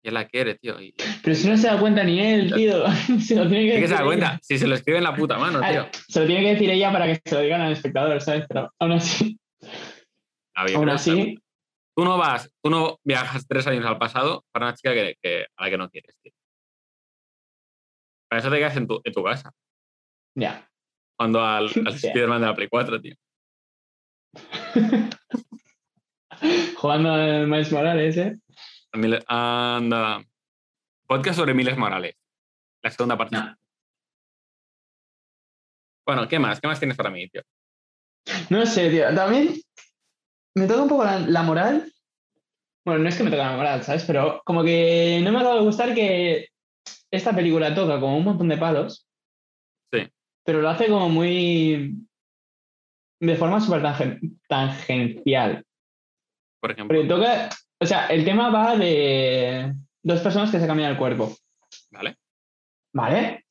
Y él la quiere, tío. Y, Pero si no se da cuenta ni él, tío. se lo tiene que ¿Qué que se decir ella. Si se lo escribe en la puta mano, tío. Se lo tiene que decir ella para que se lo digan al espectador, ¿sabes? Pero aún así, A ver, aún así, Tú no vas, tú no viajas tres años al pasado para una chica que, que- a la que no quieres, tío. Para eso te quedas en tu, en tu casa. ya. Cuando al, al. Spider-Man de la Play 4, tío. Jugando al Miles Morales, ¿eh? Mil- Anda. Podcast sobre Miles Morales. La segunda parte. No. Bueno, ¿qué más? ¿Qué más tienes para mí, tío? No sé, tío. También me toca un poco la, la moral. Bueno, no es que me toque la moral, ¿sabes? Pero como que no me acaba de gustar que esta película toca como un montón de palos. Sí. Pero lo hace como muy. de forma súper tangen- tangencial. Por ejemplo. Porque toca. O sea, el tema va de dos personas que se cambian el cuerpo. ¿Vale? ¿Vale?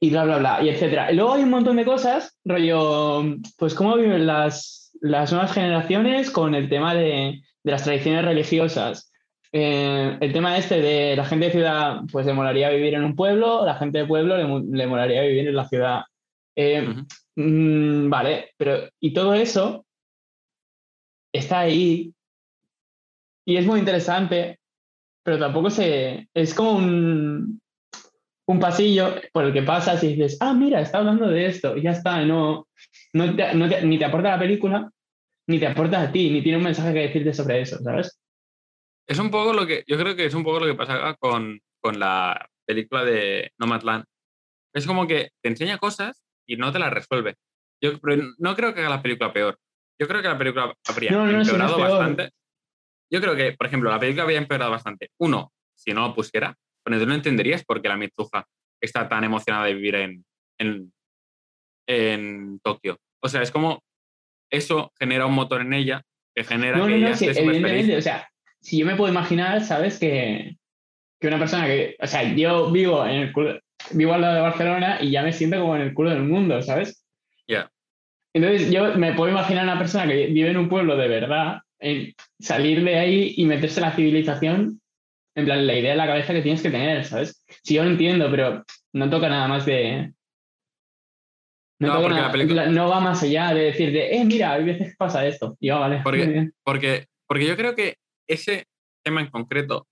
Y bla, bla, bla, y etcétera. Y luego hay un montón de cosas, rollo, pues cómo viven las, las nuevas generaciones con el tema de, de las tradiciones religiosas. Eh, el tema este de la gente de ciudad, pues le molaría vivir en un pueblo, la gente de pueblo le, le molaría vivir en la ciudad. Eh, mm, vale, pero y todo eso está ahí y es muy interesante, pero tampoco se... Es como un... un pasillo por el que pasas y dices, ah, mira, está hablando de esto, y ya está, no, no, te- no te- ni te aporta la película, ni te aporta a ti, ni tiene un mensaje que decirte sobre eso, ¿sabes? Es un poco lo que, yo creo que es un poco lo que pasa con, con la película de Nomadland. Es como que te enseña cosas y no te las resuelve. Yo no creo que haga la película peor. Yo creo que la película habría No, si bastante. Yo creo que, por ejemplo, la película habría empeorado bastante. Uno, si no lo pusiera, pero tú no entenderías por qué la Mitsuha está tan emocionada de vivir en, en, en Tokio. O sea, es como eso genera un motor en ella que genera No, que no, ella no, sí, esté súper evidentemente, o sea, si yo me puedo imaginar, ¿sabes? Que, que una persona que, o sea, yo vivo en el culo, vivo al lado de Barcelona y ya me siento como en el culo del mundo, ¿sabes? Ya. Entonces yo me puedo imaginar a una persona que vive en un pueblo de verdad, en salir de ahí y meterse en la civilización, en plan, la idea en la cabeza que tienes que tener, ¿sabes? Si yo lo entiendo, pero no toca nada más de... No, No, la película- no va más allá de decirte, eh, mira, hay veces que pasa esto. Y yo, vale. Porque-. Porque, porque yo creo que ese tema en concreto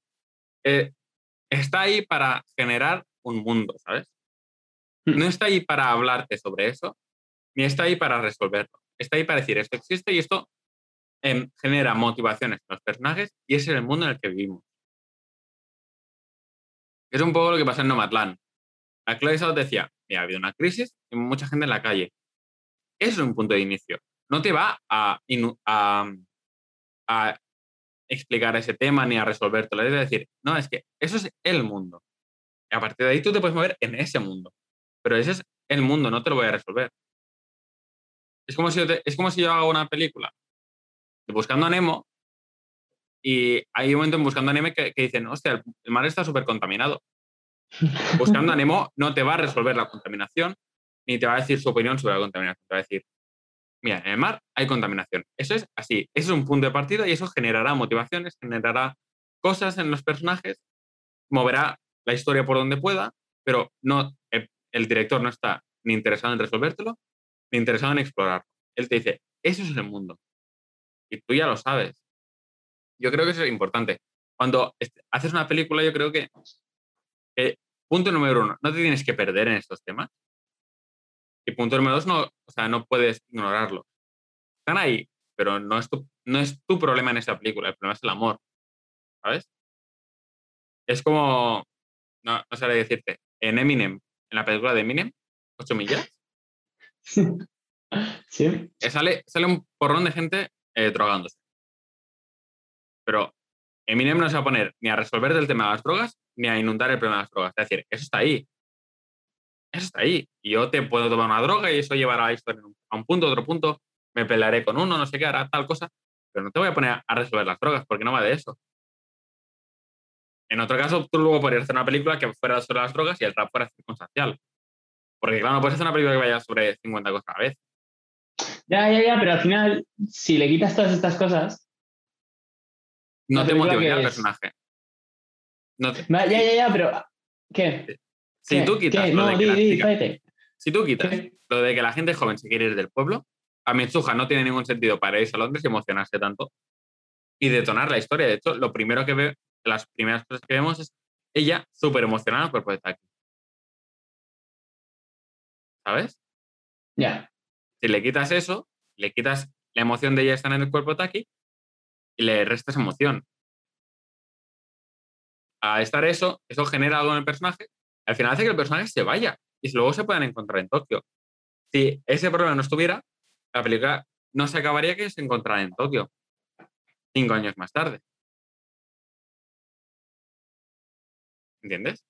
eh, está ahí para generar un mundo, ¿sabes? Mm. No está ahí para hablarte sobre eso, ni está ahí para resolverlo. Está ahí para decir esto existe y esto em, genera motivaciones en los personajes y ese es el mundo en el que vivimos. Es un poco lo que pasa en Nomadland. La Chloe Zhao decía, ha habido una crisis y mucha gente en la calle. Eso es un punto de inicio. No te va a, a, a explicar ese tema ni a resolvértelo. Es decir, no, es que eso es el mundo. Y a partir de ahí tú te puedes mover en ese mundo. Pero ese es el mundo, no te lo voy a resolver. Es como si yo, te- es como si yo una película de Buscando a Nemo y hay un momento en Buscando a Nemo que, que dicen, hostia, el, mar está súper contaminado. Buscando a Nemo no te va a resolver la contaminación ni te va a decir su opinión sobre la contaminación. Te va a decir, mira, en el mar hay contaminación. Eso es así. Eso es un punto de partida y eso generará motivaciones, generará cosas en los personajes, moverá la historia por donde pueda, pero no, el, el director no está ni interesado en resolvértelo, ni interesado en explorarlo. Él te dice, eso es el mundo. Y tú ya lo sabes. Yo creo que eso es importante. Cuando haces una película, yo creo que, que, punto número uno, no te tienes que perder en estos temas. Y punto número dos, no, o sea, no puedes ignorarlos. Están ahí, pero no es, tu, no es tu problema en esa película, el problema es el amor. ¿Sabes? Es como, no, no sabré decirte, en Eminem, en la película de Eminem, 8 millas, Sí. eh, sale, sale un porrón de gente eh, drogándose. Pero Eminem no se va a poner ni a resolver del tema de las drogas ni a inundar el problema de las drogas. Es decir, eso está ahí. Eso está ahí. Y yo te puedo tomar una droga y eso llevará a a un punto, a otro punto, me pelearé con uno, no sé qué, hará tal cosa, pero no te voy a poner a resolver las drogas porque no va de eso. En otro caso, tú luego podrías hacer una película que fuera sobre las drogas y el rap fuera circunstancial. Porque claro, no puedes hacer una película que vaya sobre 50 cosas a la vez. Ya, ya, ya, pero al final, si le quitas todas estas cosas, No La te motivaría el personaje. No te- ya, ya, ya, pero ¿qué? si ¿Qué? tú quitas ¿Qué? lo No, de que di, la di, si tú quitas ¿Qué? lo de que la gente joven se quiere ir del pueblo, a Mitsuha no tiene ningún sentido para irse a Londres y emocionarse tanto y detonar la historia. De hecho, lo primero que ve, las primeras cosas que vemos es ella súper emocionada al cuerpo de Taki. ¿Sabes? Ya. Si le quitas eso, le quitas la emoción de ella estar en el cuerpo Taki y le restas emoción. A estar eso, eso genera algo en el personaje. Al final hace que el personaje se vaya y luego se puedan encontrar en Tokio. Si ese problema no estuviera, la película no se acabaría que se encontrara en Tokio cinco años más tarde. ¿Entiendes?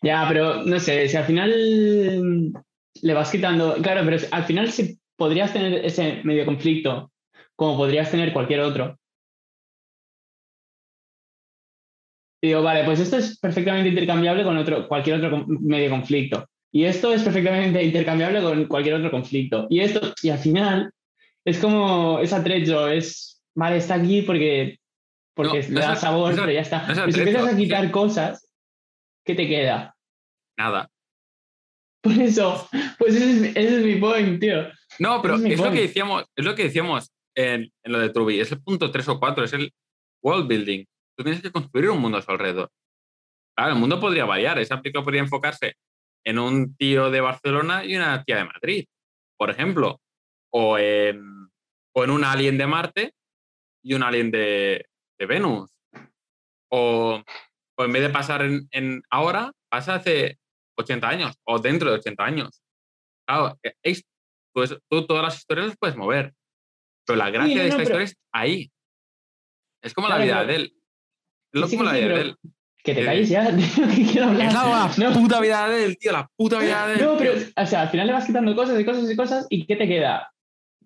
Ya, pero no sé, si al final le vas quitando. Claro, pero al final si podrías tener ese medio conflicto, como podrías tener cualquier otro. Y digo, vale, pues esto es perfectamente intercambiable con otro, cualquier otro medio conflicto. Y esto es perfectamente intercambiable con cualquier otro conflicto. Y esto, y al final, es como ese atrecho, es, vale, está aquí porque, porque No, le es da sabor, no es pero ya está. es pero si empiezas a es- quitar cosas, ¿qué te queda? Nada. Por eso, pues ese es, ese es mi point, tío. No, pero Ese es lo que decíamos, es lo que decíamos en, en lo de Truby. Es el punto 3 o 4, es el world building. Tú tienes que construir un mundo a su alrededor. Claro, el mundo podría variar. Esa película podría enfocarse en un tío de Barcelona y una tía de Madrid, por ejemplo. O en, o en un alien de Marte y un alien de, de Venus. O, o en vez de pasar en, en ahora, pasa hace 80 años o dentro de 80 años. Claro, eh, es- pues, tú todas las historias las puedes mover. Pero la gracia no, de esta no, pero- historia es ahí. Es como Claro, la vida pero- de él. Es Sí, como la vida de él. Que te Eh, calles ya, tío, que quiero hablar. La No, puta vida de él, tío, la puta vida de él. No, pero, o sea, al final le vas quitando cosas y cosas y cosas, ¿y qué te queda?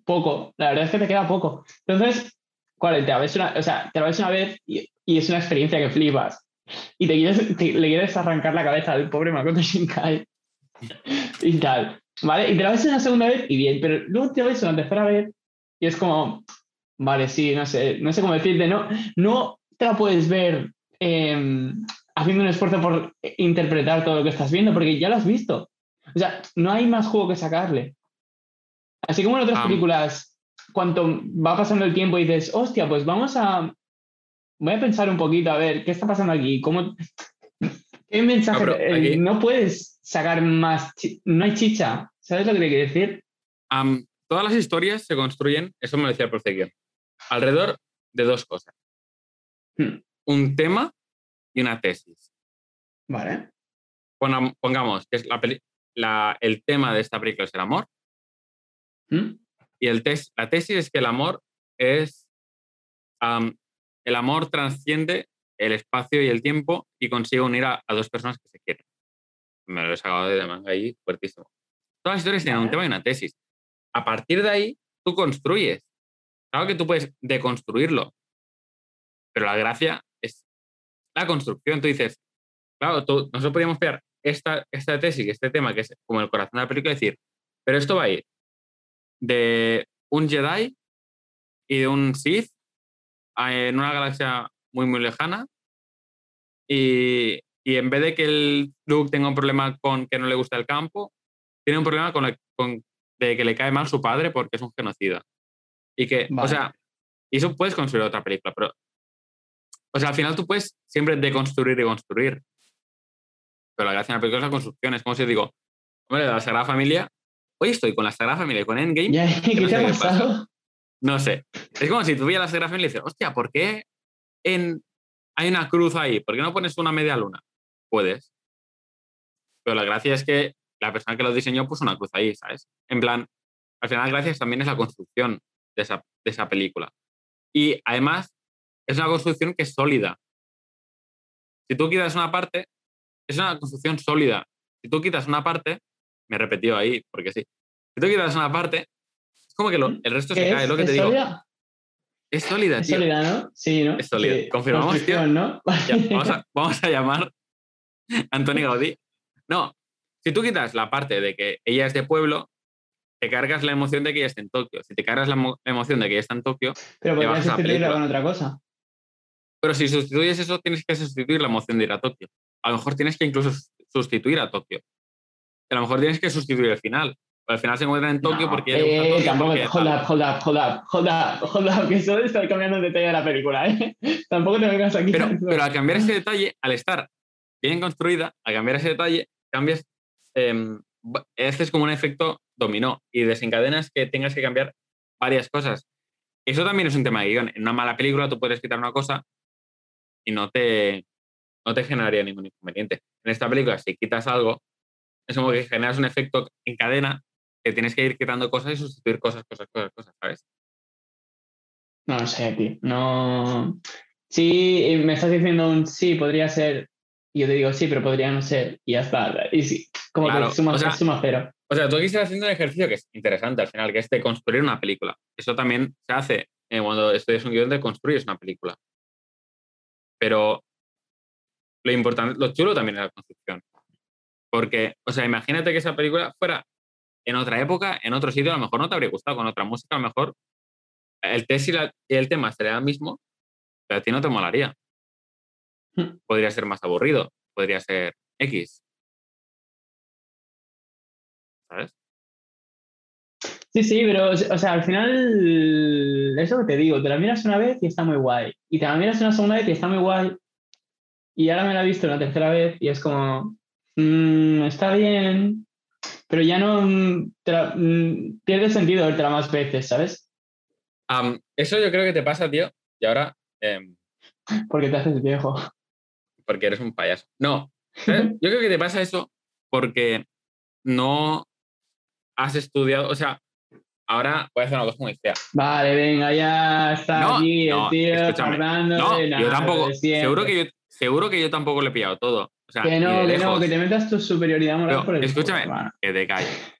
Poco. La verdad es que te queda poco. Entonces, ¿cuál? Te la ves una, o sea, te la ves una vez y, y es una experiencia que flipas. Y te quieres, te- le quieres arrancar la cabeza al pobre Makoto Shinkai y tal. ¿Vale? Y te la ves una segunda vez y bien, pero luego te la ves una tercera vez y es como, vale, sí, no sé, no sé cómo decirte, no, no te la puedes ver eh, haciendo un esfuerzo por interpretar todo lo que estás viendo, porque ya lo has visto. O sea, no hay más juego que sacarle. Así como en otras películas, cuanto va pasando el tiempo y dices, hostia, pues vamos a. Voy a pensar un poquito a ver qué está pasando aquí, cómo. ¿Qué mensaje? No, eh, no puedes sacar más. No hay chicha. ¿Sabes lo que te quiero decir? Todas las historias se construyen, eso me lo decía el profe alrededor de dos cosas. Hmm. Un tema y una tesis. Vale. Pongam- Pongamos que es la la- el tema de esta película es el amor ¿Mm? y el tes- la tesis es que el amor es... el amor transciende el espacio y el tiempo y consigue unir a, a dos personas que se quieren. Me lo he sacado de manga ahí fuertísimo. Todas las historias tienen un tema y una tesis. A partir de ahí, tú construyes. Claro que tú puedes deconstruirlo, pero la gracia es la construcción. Tú dices, claro, tú- nosotros podríamos pegar esta, esta tesis este tema, que es como el corazón de la película, y decir, pero esto va a ir de un Jedi y de un Sith en una galaxia muy, muy lejana. Y, y en vez de que el Luke tenga un problema con que no le gusta el campo, tiene un problema con, la- con- de que le cae mal su padre porque es un genocida. Y que, o Vale. sea, y eso puedes construir otra película, pero, o sea, al final tú puedes siempre deconstruir y construir. Pero la gracia de una película es la construcción. Es como si digo, hombre, de la Sagrada Familia, hoy estoy con la Sagrada Familia y con Endgame, Ya, ¿Qué no te ha qué pasa. No sé. Es como si tú Sagrada Familia y dices, hostia, ¿por qué en, hay una cruz ahí? ¿Por qué no pones una media luna? Puedes. Pero la gracia es que la persona que lo diseñó puso una cruz ahí, ¿sabes? En plan, al final la gracia también es la construcción de esa, de esa película. Y además, es una construcción que es sólida. Si tú quitas una parte, es una construcción sólida. Si tú quitas una parte, me he repetido ahí, porque sí. Si tú quitas una parte, es como que lo- el resto se ¿Qué cae, es lo que te digo. sólida? Es sólida, Es tío. sólida, ¿no? Sí, ¿no? Es sólida. Sí. Confirmamos, tío. ¿no? Ya, vamos, a, vamos a llamar a Antoni Gaudí. No, si tú quitas la parte de que ella es de pueblo, te cargas la emoción de que ella está en Tokio. Si te cargas la, emo- la emoción de que ella está en Tokio, Pero podrías sustituirla con otra cosa. pero si sustituyes eso, tienes que sustituir la emoción de ir a Tokio. A lo mejor tienes que incluso sus- sustituir a Tokio. A lo mejor tienes que sustituir el final. Al final se encuentran en Tokio No, porque eh, tampoco, porque hold up, hold up, hold up, hold up, hold up, que solo estoy cambiando el detalle de la película, ¿eh? Tampoco te vengas aquí. Pero, pero al cambiar ese detalle, al estar bien construida, al cambiar ese detalle, cambias, em, ba- haces como un efecto dominó y desencadenas que tengas que cambiar varias cosas. Eso también es un tema de guion. En una mala película tú puedes quitar una cosa y no te, no te generaría ningún inconveniente. En esta película, si quitas algo, es como que generas un efecto en cadena que tienes que ir quitando cosas y sustituir cosas, cosas, cosas, cosas, ¿sabes? No sé, tío. No. Sí, me estás diciendo un sí, podría ser. Y yo te digo sí, pero podría no ser. Y ya está. Y sí, como Claro, que suma, o sea- suma cero. O sea, tú aquí estás haciendo un ejercicio que es interesante al final, que es de construir una película. Eso también se hace eh, cuando estudias un guion de construyes una película. Pero lo importante, lo chulo también es la construcción. Porque, o sea, imagínate que esa película fuera en otra época, en otro sitio, a lo mejor no te habría gustado con otra música, a lo mejor el test y, la- y el tema sería el mismo, pero a ti no te molaría. Hmm. Podría ser más aburrido, podría ser X. ¿Sabes? Sí, sí, pero, o sea, al final, es lo que te digo, te la miras una vez y está muy guay. Y te la miras una segunda vez y está muy guay. y ahora me la he visto una tercera vez y es como, mm, está bien, pero ya no mm, mm, pierde sentido vértela más veces, ¿sabes? Eso yo creo que te pasa, tío, y ahora, em, Porque te haces viejo. porque eres un payaso. No, ¿sabes? yo creo que te pasa eso porque no has estudiado, o sea, ahora voy a hacer una cosa muy fea. Vale, venga, ya está No, aquí el no, tío escúchame. No, yo tampoco, seguro que yo, seguro que yo tampoco le he pillado todo. O sea, Que no, que no, que te metas tu superioridad moral Pero, por el escúchame. culo, que te calles.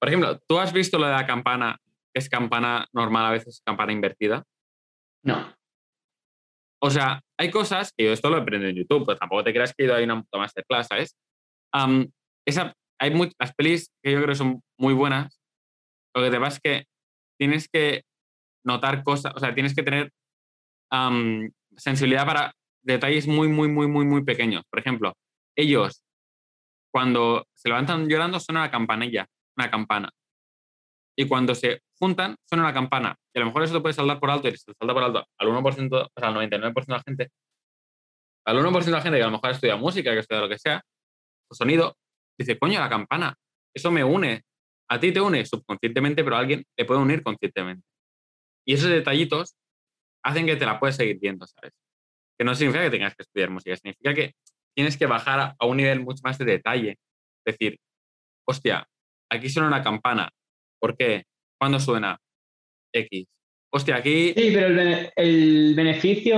Por ejemplo, ¿tú has visto lo de la campana, que es campana normal, a veces campana invertida? No. O sea, hay cosas que yo esto lo aprendo en YouTube, pero tampoco te creas que he ido ahí a una puta masterclass, ¿sabes? Esa, hay mu- las pelis que yo creo que son muy buenas. Lo que te pasa es que tienes que notar cosas, o sea, tienes que tener sensibilidad para detalles muy, muy, muy, muy, muy pequeños. Por ejemplo, ellos, cuando se levantan llorando, suena la campanilla, una campana. Y cuando se juntan, suena una campana. Y a lo mejor eso lo puedes saldar por alto y se salta por alto al 1%, o sea, al 99% de la gente. Al 1% de la gente que a lo mejor estudia música, que estudia lo que sea, o sonido, dice, coño, la campana, eso me une. A ti te une subconscientemente, pero a alguien le puede unir conscientemente. Y esos detallitos hacen que te la puedes seguir viendo, ¿sabes? Que no significa que tengas que estudiar música, significa que tienes que bajar a, un nivel mucho más de detalle. Es decir, hostia, aquí suena una campana. ¿Por qué? ¿Cuándo suena? X. Hostia, aquí Sí, pero el, bene- el beneficio.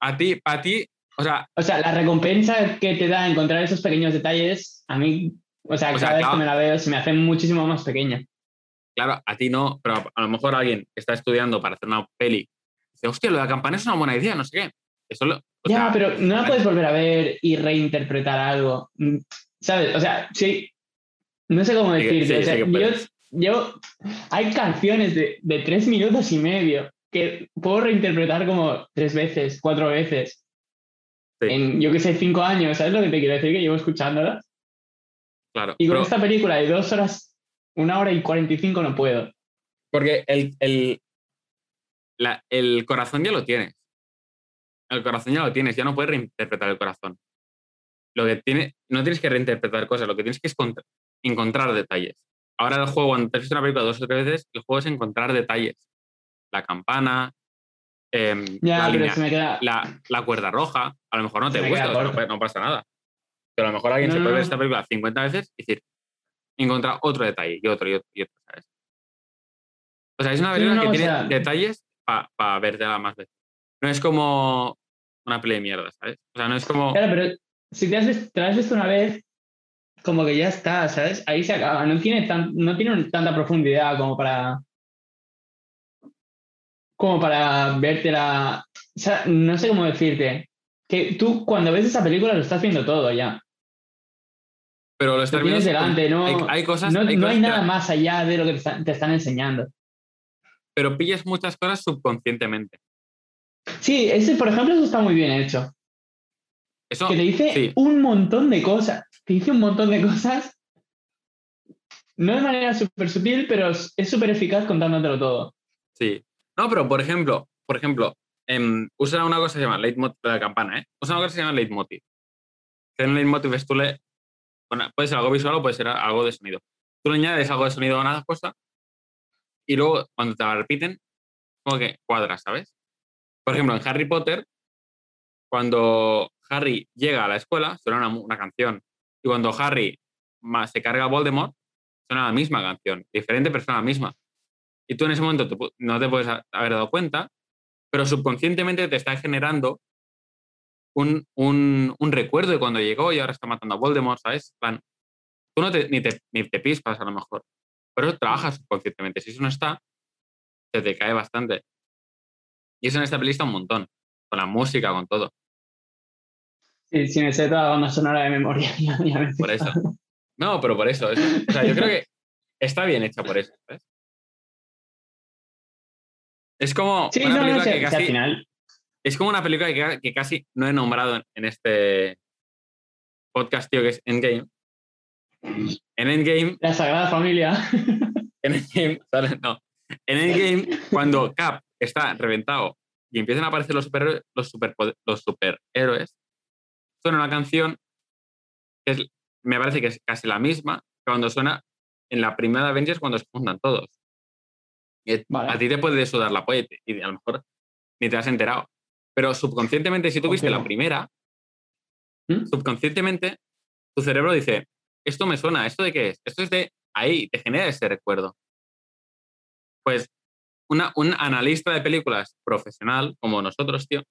a ti, para ti, o sea, O sea, la recompensa que te da encontrar esos pequeños detalles, a mí, o sea, O cada sea, vez claro. que me la veo se me hace muchísimo más pequeña. claro, a ti no, pero a lo mejor alguien que está estudiando para hacer una peli dice, hostia, lo de la campana es una buena idea, no sé qué. Eso lo, o ya, sea, pero no la puedes volver a ver y reinterpretar algo. Mm, ¿Sabes? O sea, sí. No sé cómo decirte. sí, o sea, sí que yo, yo- Hay canciones de, de tres minutos y medio que puedo reinterpretar como tres veces, cuatro veces. Sí. En, yo que sé, cinco años. ¿Sabes lo que te quiero decir? Que llevo escuchándolas. claro. Y con pero- esta película de dos horas, una hora y cuarenta y cinco no puedo. Porque el, el, la- el corazón ya lo tienes. El corazón ya lo tienes, ya no puedes reinterpretar el corazón. Lo que tiene, no tienes que reinterpretar cosas, lo que tienes que es contra- encontrar detalles. Ahora el juego, cuando te has visto una película dos o tres veces, el juego es encontrar detalles. La campana, em, Ya, la, línea- queda. la, la cuerda roja, a lo mejor no te me gusta, queda o sea, no, pasa nada. Pero a lo mejor alguien No, se no, puede ver esta película 50 veces y decir, encontrar otro detalle y otro y otro y otro, ¿sabes? O sea, es una película no, que tiene sea- detalles para vértela más veces. No es como una peli de mierda, ¿sabes? O sea, no es como... Claro, pero si te has, visto, te has visto una vez, como que ya está, ¿sabes? Ahí se acaba. No tiene, tan, no tiene tanta profundidad como para. como para vértela. O sea, no sé cómo decirte. Que tú cuando ves esa película lo estás viendo todo ya. Pero lo Lo estás tienes viendo- delante, no, Hay, hay cosas, no, hay no cosas hay que- nada más allá de lo que te están, te están enseñando. Pero pillas muchas cosas subconscientemente. Sí, ese, por ejemplo, eso está muy bien hecho. Eso, que te dice sí. un montón de cosas. Te dice un montón de cosas. No de manera súper sutil, pero es súper eficaz contándotelo todo. Sí. No, pero por ejemplo, por ejemplo, em, usa una cosa que se llama leitmotiv de la campana, ¿eh? Usa una cosa que se llama leitmotiv. Que en leitmotiv es tú le. bueno, puede ser algo visual o puede ser algo de sonido. Tú le añades algo de sonido a una cosa y luego cuando te la repiten, como que cuadras, ¿sabes? Por ejemplo, en Harry Potter, cuando Harry llega a la escuela, suena una, una canción. Y cuando Harry se carga a Voldemort, suena la misma canción. Diferente persona, la misma. Y tú en ese momento no te puedes ha- haber dado cuenta, pero subconscientemente te está generando un, un- un recuerdo de cuando llegó y ahora está matando a Voldemort, ¿sabes? Tú no ni, te, ni te pispas a lo mejor, pero trabajas subconscientemente. Si eso no está, se te cae bastante. Y eso en esta está un montón, con la música, con todo. Sí, si me sé toda la banda sonora de memoria, ya, ya me he Por eso. No, pero por eso. es- o sea, yo creo que está bien hecha por eso. Es como Sí, una no, no, si, que al casi, final. Es como una película que, ca- que casi no he nombrado en este podcast, tío, que es Endgame. En Endgame, La Sagrada Familia. en Endgame, ¿sabes? No. En Endgame, cuando Cap está reventado y empiezan a aparecer los, superhéroes, los, superhéroes, suena una canción que es- me parece que es casi la misma que cuando suena en la primera Avengers cuando se juntan todos. Y Vale. A ti te puede sudar la polla y a lo mejor ni te has enterado. Pero subconscientemente, si tú viste la primera, ¿Mm? subconscientemente tu cerebro dice, esto me suena, ¿esto de qué es? Esto es de ahí, te genera ese recuerdo. Pues una, un analista de películas profesional como nosotros, tío,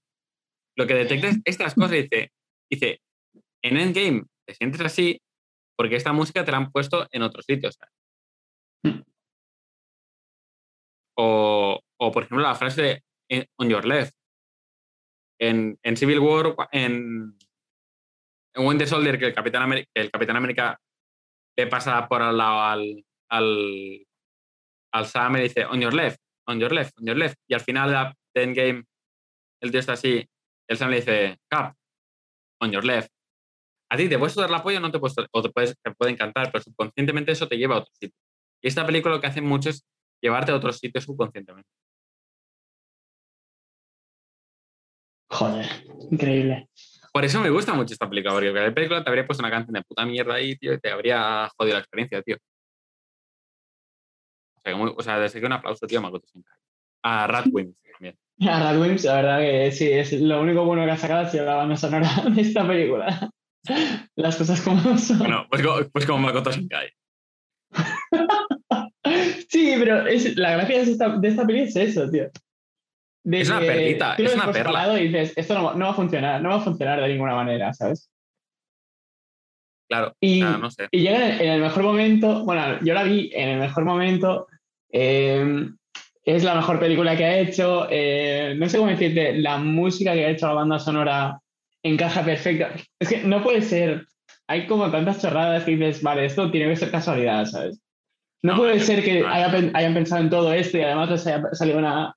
lo que detecta es estas cosas y dice, dice, en Endgame te sientes así porque esta música te la han puesto en otros sitios. Mm. O, o, por ejemplo, la frase de on your left. En, en Civil War, en, en Winter Soldier, que el Capitán, América, el Capitán América le pasa por al lado al, al, al Sam y dice on your left, on your left, on your left. Y al final de, Endgame, el tío está así, el Sam le dice Cap, on your left. A ti te puedes sudar la polla o no te puedes, o te, puedes, te puede encantar, pero subconscientemente eso te lleva a otro sitio. Y esta película lo que hace mucho es llevarte a otros sitios subconscientemente. Joder, increíble. Por eso me gusta mucho esta película, porque la película te habría puesto una canción de puta mierda ahí, tío, y te habría jodido la experiencia, tío. O sea, que muy- o sea desde que un aplauso, tío, Makoto Shinkai. A Radwimps también. A Radwimps, la verdad que sí, es lo único bueno que ha sacado ha sido la banda sonora de esta película. Las cosas como son. Bueno, pues, pues como Makoto Shinkai. Sí, pero es, la gracia de esta, de esta peli es eso, tío. De Es una perlita, es una perla. Y dices, esto no, no va a funcionar, no va a funcionar de ninguna manera, ¿sabes? Claro, Y, o sea, no sé. y llega en el, en el mejor momento, bueno, yo la vi en el mejor momento, eh, es la mejor película que ha hecho, eh, no sé cómo decirte, la música que ha hecho la banda sonora encaja perfecta. Es que no puede ser, hay como tantas chorradas que dices, vale, esto tiene que ser casualidad, ¿sabes? No, No, puede ser que haya hayan pensado en todo esto y además les haya salido una...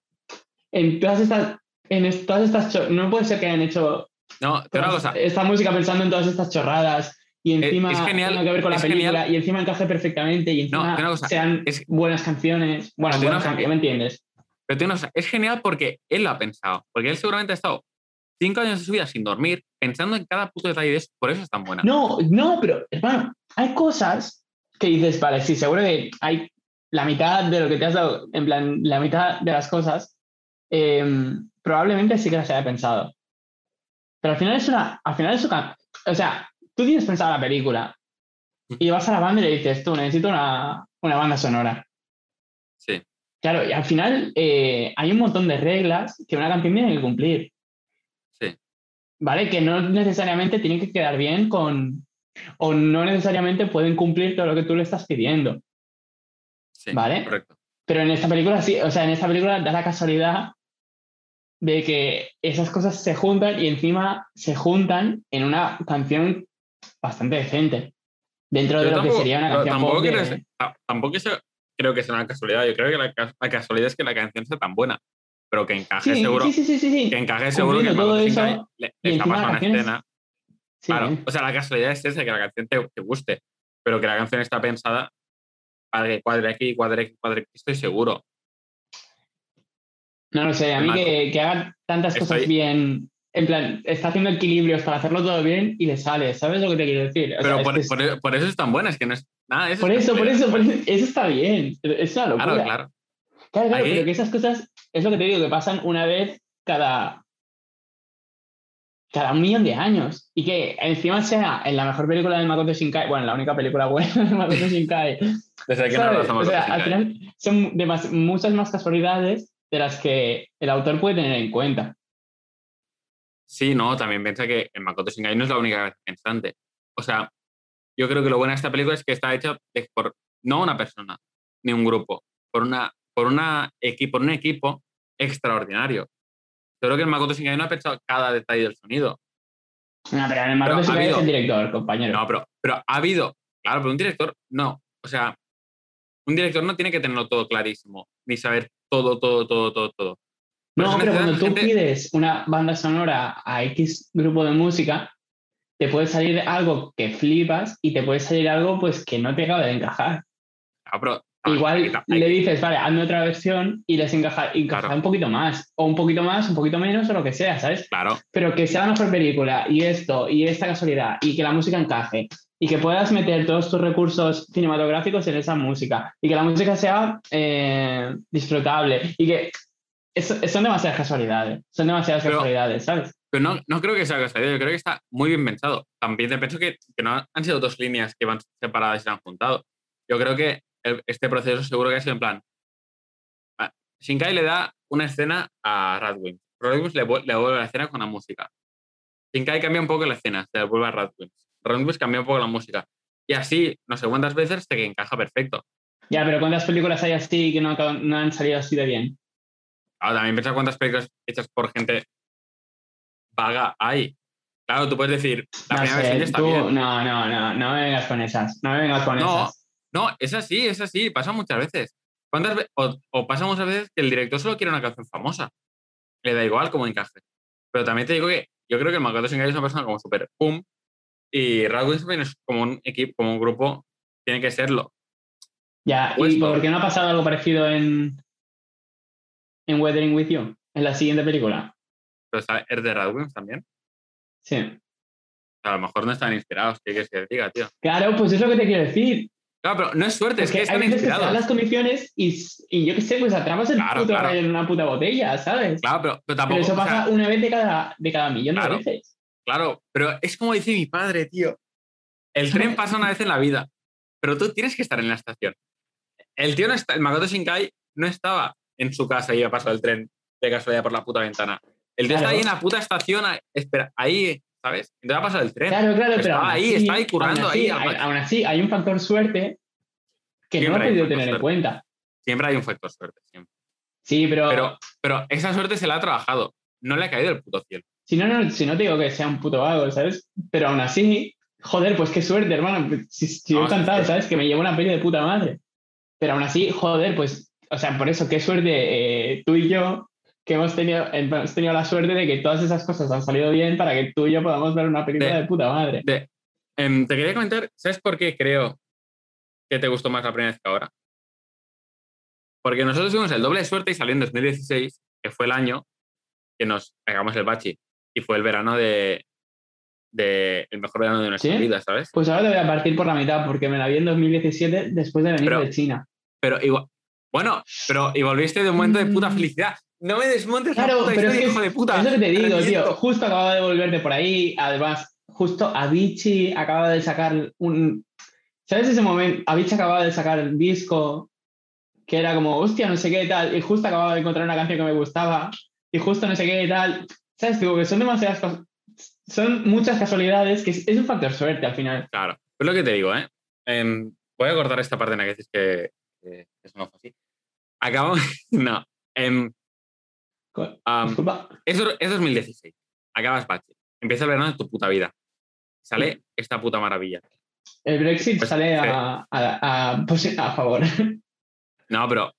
En todas estas... En todas estas no puede ser que hayan hecho No, te una cosa. esta música pensando en todas estas chorradas y encima es genial, tenga que ver con la película genial. y encima encaje perfectamente y No, encima cosa, sean es- buenas canciones. Bueno, buenas canciones, ¿me entiendes? Pero una cosa, es genial porque él lo ha pensado. Porque él seguramente ha estado cinco años de su vida sin dormir, pensando en cada puto detalle de eso. Por eso es tan buena. No, no, pero hermano, hay cosas que dices, vale, sí, seguro que hay la mitad de lo que te has dado, en plan, la mitad de las cosas, eh, probablemente sí que las haya pensado. Pero al final es una, al final es una, o sea, tú tienes pensado la película y vas a la banda y le dices, tú, necesito una, una banda sonora. Sí. Claro, y al final eh, hay un montón de reglas que una canción tiene que cumplir. Sí. ¿Vale? Que no necesariamente tienen que quedar bien con. O no necesariamente pueden cumplir todo lo que tú le estás pidiendo. Sí, Vale. correcto. Pero en esta película sí, o sea, en esta película da la casualidad de que esas cosas se juntan y encima se juntan en una canción bastante decente. Dentro de lo que sería una canción tampoco pop de- que sea- ta- tampoco eso- creo que sea una casualidad. Yo creo que la, la casualidad es que la canción sea tan buena. Pero que encaje Sí, seguro. sí, sí. Que encaje seguro que todo eso, le, le está pasando una es- escena. Claro, ¿eh? o sea, la casualidad es esa, que la canción te, te guste, pero que la canción está pensada para que cuadre aquí, cuadre aquí, cuadre aquí, estoy seguro. No lo sé, a mí que, que haga tantas cosas bien, en plan, está haciendo equilibrios para hacerlo todo bien y le sale, ¿sabes lo que te quiero decir? O sea, Pero es por, es- eso es tan buena, es que no es nada de eso. por es eso, por eso, por eso, eso está bien, es una locura. Claro, claro. Claro, claro, pero que esas cosas es lo que te digo, que pasan una vez cada, cada un millón de años. Y que encima sea en la mejor película de Makoto Shinkai, bueno, la única película buena de Makoto Shinkai. Desde que no o sea, al final son demas- muchas más casualidades de las que el autor puede tener en cuenta. Sí, no, también piensa que en Makoto Shinkai no es la única cabeza pensante. O sea, yo creo que lo bueno de esta película es que está hecha por no una persona, ni un grupo, por una, por una por un equipo extraordinario. Yo creo que el Makoto Shinkai no ha pensado cada detalle del sonido. No, pero el Makoto Shinkai es habido- el director, compañero. No, pero, pero ha habido, claro, pero un director no. O sea, un director no tiene que tenerlo todo clarísimo, ni saber todo, todo, todo, todo, todo. No, pero cuando tú gente- pides una banda sonora a X grupo de música, te puede salir algo que flipas y te puede salir algo pues que no te acaba de encajar. Ah, pero Ah, Igual le dices, vale, hazme otra versión y les encaja, encaja Claro. un poquito más, o un poquito más, un poquito menos, o lo que sea, ¿sabes? Claro, Pero que sea la mejor película, y esto, y esta casualidad, y que la música encaje, y que puedas meter todos tus recursos cinematográficos en esa música, y que la música sea eh, disfrutable, y que es- son demasiadas casualidades, son demasiadas Pero- casualidades, ¿sabes? pero no, no creo que sea casualidad, yo creo que está muy bien pensado. También te pienso que, que no han sido dos líneas que van separadas y se han juntado. Yo creo que el- este proceso seguro que ha sido en plan. a- Shinkai le da una escena a Radwimps. Radwimps le, le vuelve la escena con la música. Shinkai cambia un poco la escena, se devuelve a Radwimps. Radwimps cambia un poco la música. Y así, no sé cuántas veces, que encaja perfecto. Ya, pero ¿cuántas películas hay así que no, no han salido así de bien? Ahora también piensa cuántas películas hechas por gente vaga hay. Claro, tú puedes decir, la No primera sé, versión ya está tú- bien. no, no, no, no me vengas con esas, no me vengas con No. esas. No, es así, es así, pasa muchas veces. ¿Cuántas o, o pasa muchas veces que el director solo quiere una canción famosa. Le da igual cómo encaje. Pero también te digo que yo creo que el Makoto Shinkai es una persona como súper pum y es como un equipo, como un grupo, tiene que serlo. Ya, ¿y Puesto. por qué no ha pasado algo parecido en, en Weathering With You, en la siguiente película? Pero está- es de Radwimps también. Sí. A lo mejor no están inspirados, ¿qué quieres que diga, tío? Claro, pues es lo que te quiero decir. Claro, pero no es suerte, es que hay están que se dan inspirados. las condiciones y, y yo qué sé, pues atrapas el Claro, puto claro. rayo en una puta botella, ¿sabes? Claro, pero, pero tampoco. pero eso o sea, pasa una vez de cada, de cada millón Claro. de veces. Claro, pero es como dice mi padre, tío. El tren pasa una vez en la vida, pero tú tienes que estar en la estación. El tío no está, el Makoto Shinkai no estaba en su casa y ha pasado el tren de casualidad por la puta ventana. El tío está ahí en la puta estación, a- espera, ahí, ¿sabes? Entonces ha pasado el tren. Claro, claro, pero. Estaba ahí, así- está ahí currando aún así, ahí, hay- aún así, hay un factor suerte que no Siempre he podido tener en cuenta. Siempre hay un factor suerte, siempre. Sí, pero, Pero, pero esa suerte se la ha trabajado. No le ha caído el puto cielo. Si no, no, si no te digo que sea un puto vago, ¿sabes? Pero aún así, joder, pues qué suerte, hermano. Si, si yo No, he sí, cantado, sí. ¿sabes? Que me llevo una peli de puta madre. Pero aún así, joder, pues, o sea, por eso, qué suerte eh, tú y yo, que hemos tenido, hemos tenido la suerte de que todas esas cosas han salido bien para que tú y yo podamos ver una película De- de, puta madre. De- em, te quería comentar, ¿sabes por qué creo que te gustó más la primera vez que ahora? Porque nosotros tuvimos el doble de suerte y salió en 2016, que fue el año que nos pegamos el bachi y fue el verano de, de- el mejor verano de nuestra ¿Sí? vida, ¿sabes? Pues ahora te voy a partir por la mitad, porque me la vi en 2017 después de venir Pero- de China. Pero igual, bueno, pero y volviste de un momento de puta Mm. felicidad. No me desmontes la Claro, puta pero es que hijo de puta. Es lo que te digo, tío. Justo acababa de volverte por ahí. Además, justo Avicii acaba de sacar un. ¿Sabes ese momento? Avicii acababa de sacar el disco que era como, hostia, no sé qué tal. Y justo acababa de encontrar una canción que me gustaba. Y justo no sé qué tal. ¿Sabes? Digo que son demasiadas cosas. Son muchas casualidades que es, es un factor suerte al final. Claro, es lo que te digo, ¿eh? Em, voy a cortar esta parte en la que dices que, que eso no fue así. Acabo. no. am, Disculpa. Es, do- es 2016. Acabas bache. Empieza el verano de tu puta vida. Sale esta puta maravilla. El Brexit pues, sale sí. a, a, a- pues, a favor. No, pero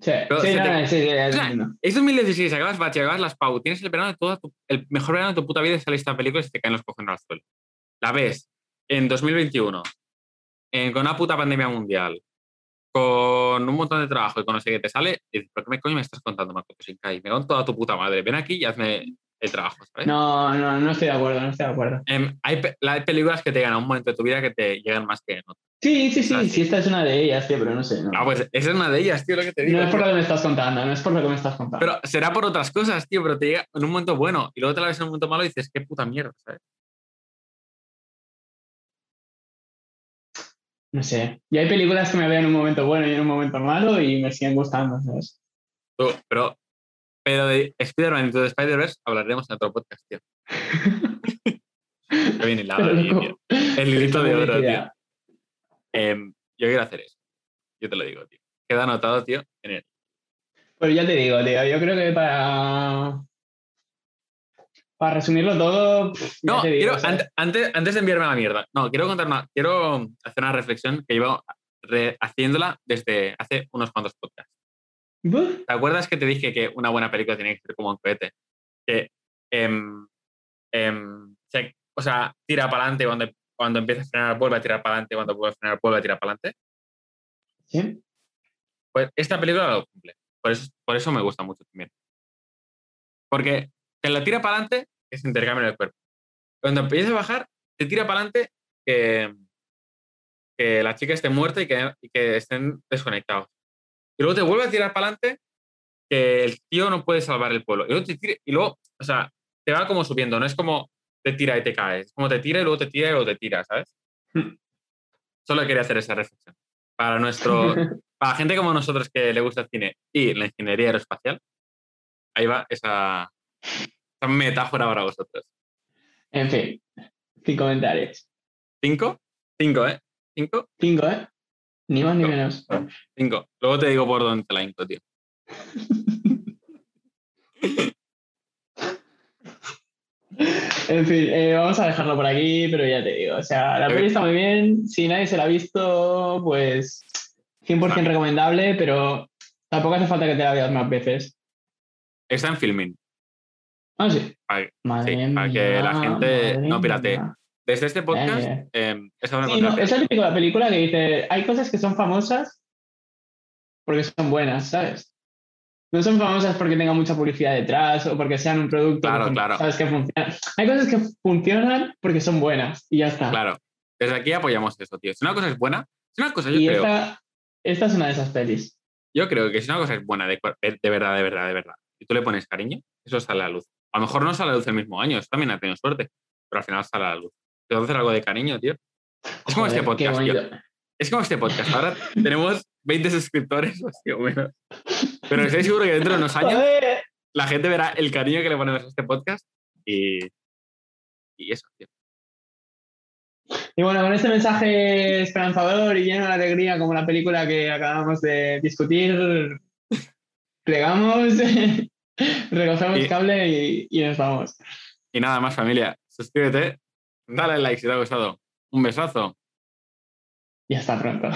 Sí, Pero sí, no, te- sí, sí, O sea, es 2016. Acabas bache, acabas las pau. Tienes el verano de toda tu- el mejor verano de tu puta vida sale esta película y se te caen los cojones al suelo. La ves en 2021, en- con una puta pandemia mundial, con un montón de trabajo y con no sé qué te sale, y dices, ¿pero qué me coño me estás contando, Makoto Shinkai? Me con toda tu puta madre. Ven aquí y hazme trabajo, ¿sabes? No, no, no estoy de acuerdo, no estoy de acuerdo. Em, hay, hay películas que te llegan a un momento de tu vida que te llegan más que en otras. Sí, sí, sí, sí. sí, esta es una de ellas, tío, pero no sé. No, Ah, pues esa es una de ellas, tío, lo que te digo. no es por tío. lo que me estás contando, no es por lo que me estás contando. Pero será por otras cosas, tío, pero te llega en un momento bueno y luego te la ves en un momento malo y dices, qué puta mierda, ¿sabes? No sé. Y hay películas que me veo en un momento bueno y en un momento malo y me siguen gustando, ¿sabes? Tú, pero, pero de Spider-Man y de Spider-Verse hablaremos en otro podcast, tío. Qué bien hilado, Pero, ahí, loco, tío. El hilito de oro, tío. Em, yo quiero hacer eso. Yo te lo digo, tío. Queda anotado, tío, en el. Pues ya te digo, tío, yo creo que para. Para resumirlo todo. pff, No, antes, antes de enviarme a la mierda, no, quiero contar una, quiero hacer una reflexión que llevo haciéndola desde hace unos cuantos podcasts. ¿Te acuerdas que te dije que una buena película tenía que ser como un cohete? Que, em, em, se- o sea, tira para adelante cuando, cuando empieza a frenar, vuelve a tirar para adelante, cuando vuelve a frenar, vuelve a tirar para adelante. ¿Sí? Pues esta película lo cumple. Por eso, por eso me gusta mucho también. Porque te la tira para adelante, es intercambio del cuerpo. Cuando empieza a bajar, te tira para adelante que, que la chica esté muerta y que, y que estén desconectados. Y luego te vuelve a tirar para adelante que el tío no puede salvar el pueblo. Y luego, te tira- y luego, o sea, te va como subiendo, no es como te tira y te caes. Es como te tira y luego te tira y luego te tira, ¿sabes? Solo quería hacer esa reflexión. Para nuestro, para gente como nosotros que le gusta el cine y la ingeniería aeroespacial, ahí va esa, esa metáfora para vosotros. En fin, cinco comentarios. ¿Cinco? Cinco, ¿eh? ¿Cinco? Cinco, ¿eh? Ni más ni No. menos. Cinco. Luego te digo por dónde te la hinco, tío. En fin, eh, vamos a dejarlo por aquí, pero ya te digo, o sea, la peli está muy bien, si nadie se la ha visto, pues 100% Vale. recomendable, pero tampoco hace falta que te la veas más veces. Está en filming. Ah, sí. Para- Madre sí, mía. para que la gente no piratee. mía. Desde este podcast, Eh. eh, esta una Sí, no, es la típica película que dice, hay cosas que son famosas porque son buenas, ¿sabes? No son famosas porque tengan mucha publicidad detrás o porque sean un producto Claro, que, claro. ¿sabes? que funciona. Hay cosas que funcionan porque son buenas y ya está. Claro. Desde aquí apoyamos eso, tío. Si una cosa es buena, si una cosa yo y creo, esta, esta es una de esas pelis. yo creo que si una cosa es buena de verdad, de verdad, de verdad, y tú le pones cariño, eso sale a la luz. A lo mejor no sale a la luz el mismo año, eso también ha tenido suerte, pero al final sale a la luz. Te a hacer algo de cariño, tío. Es como este Joder, podcast, tío. Es como este podcast. Ahora tenemos 20 suscriptores, o así o menos. Pero estoy seguro que dentro de unos años Joder. la gente verá el cariño que le ponemos a este podcast y, y eso, tío. Y bueno, con este mensaje esperanzador y lleno de alegría, como la película que acabamos de discutir, plegamos, recogemos Y- cable y, y nos vamos. Y nada más, familia. Suscríbete, dale like si te ha gustado. Un besazo. Y hasta pronto.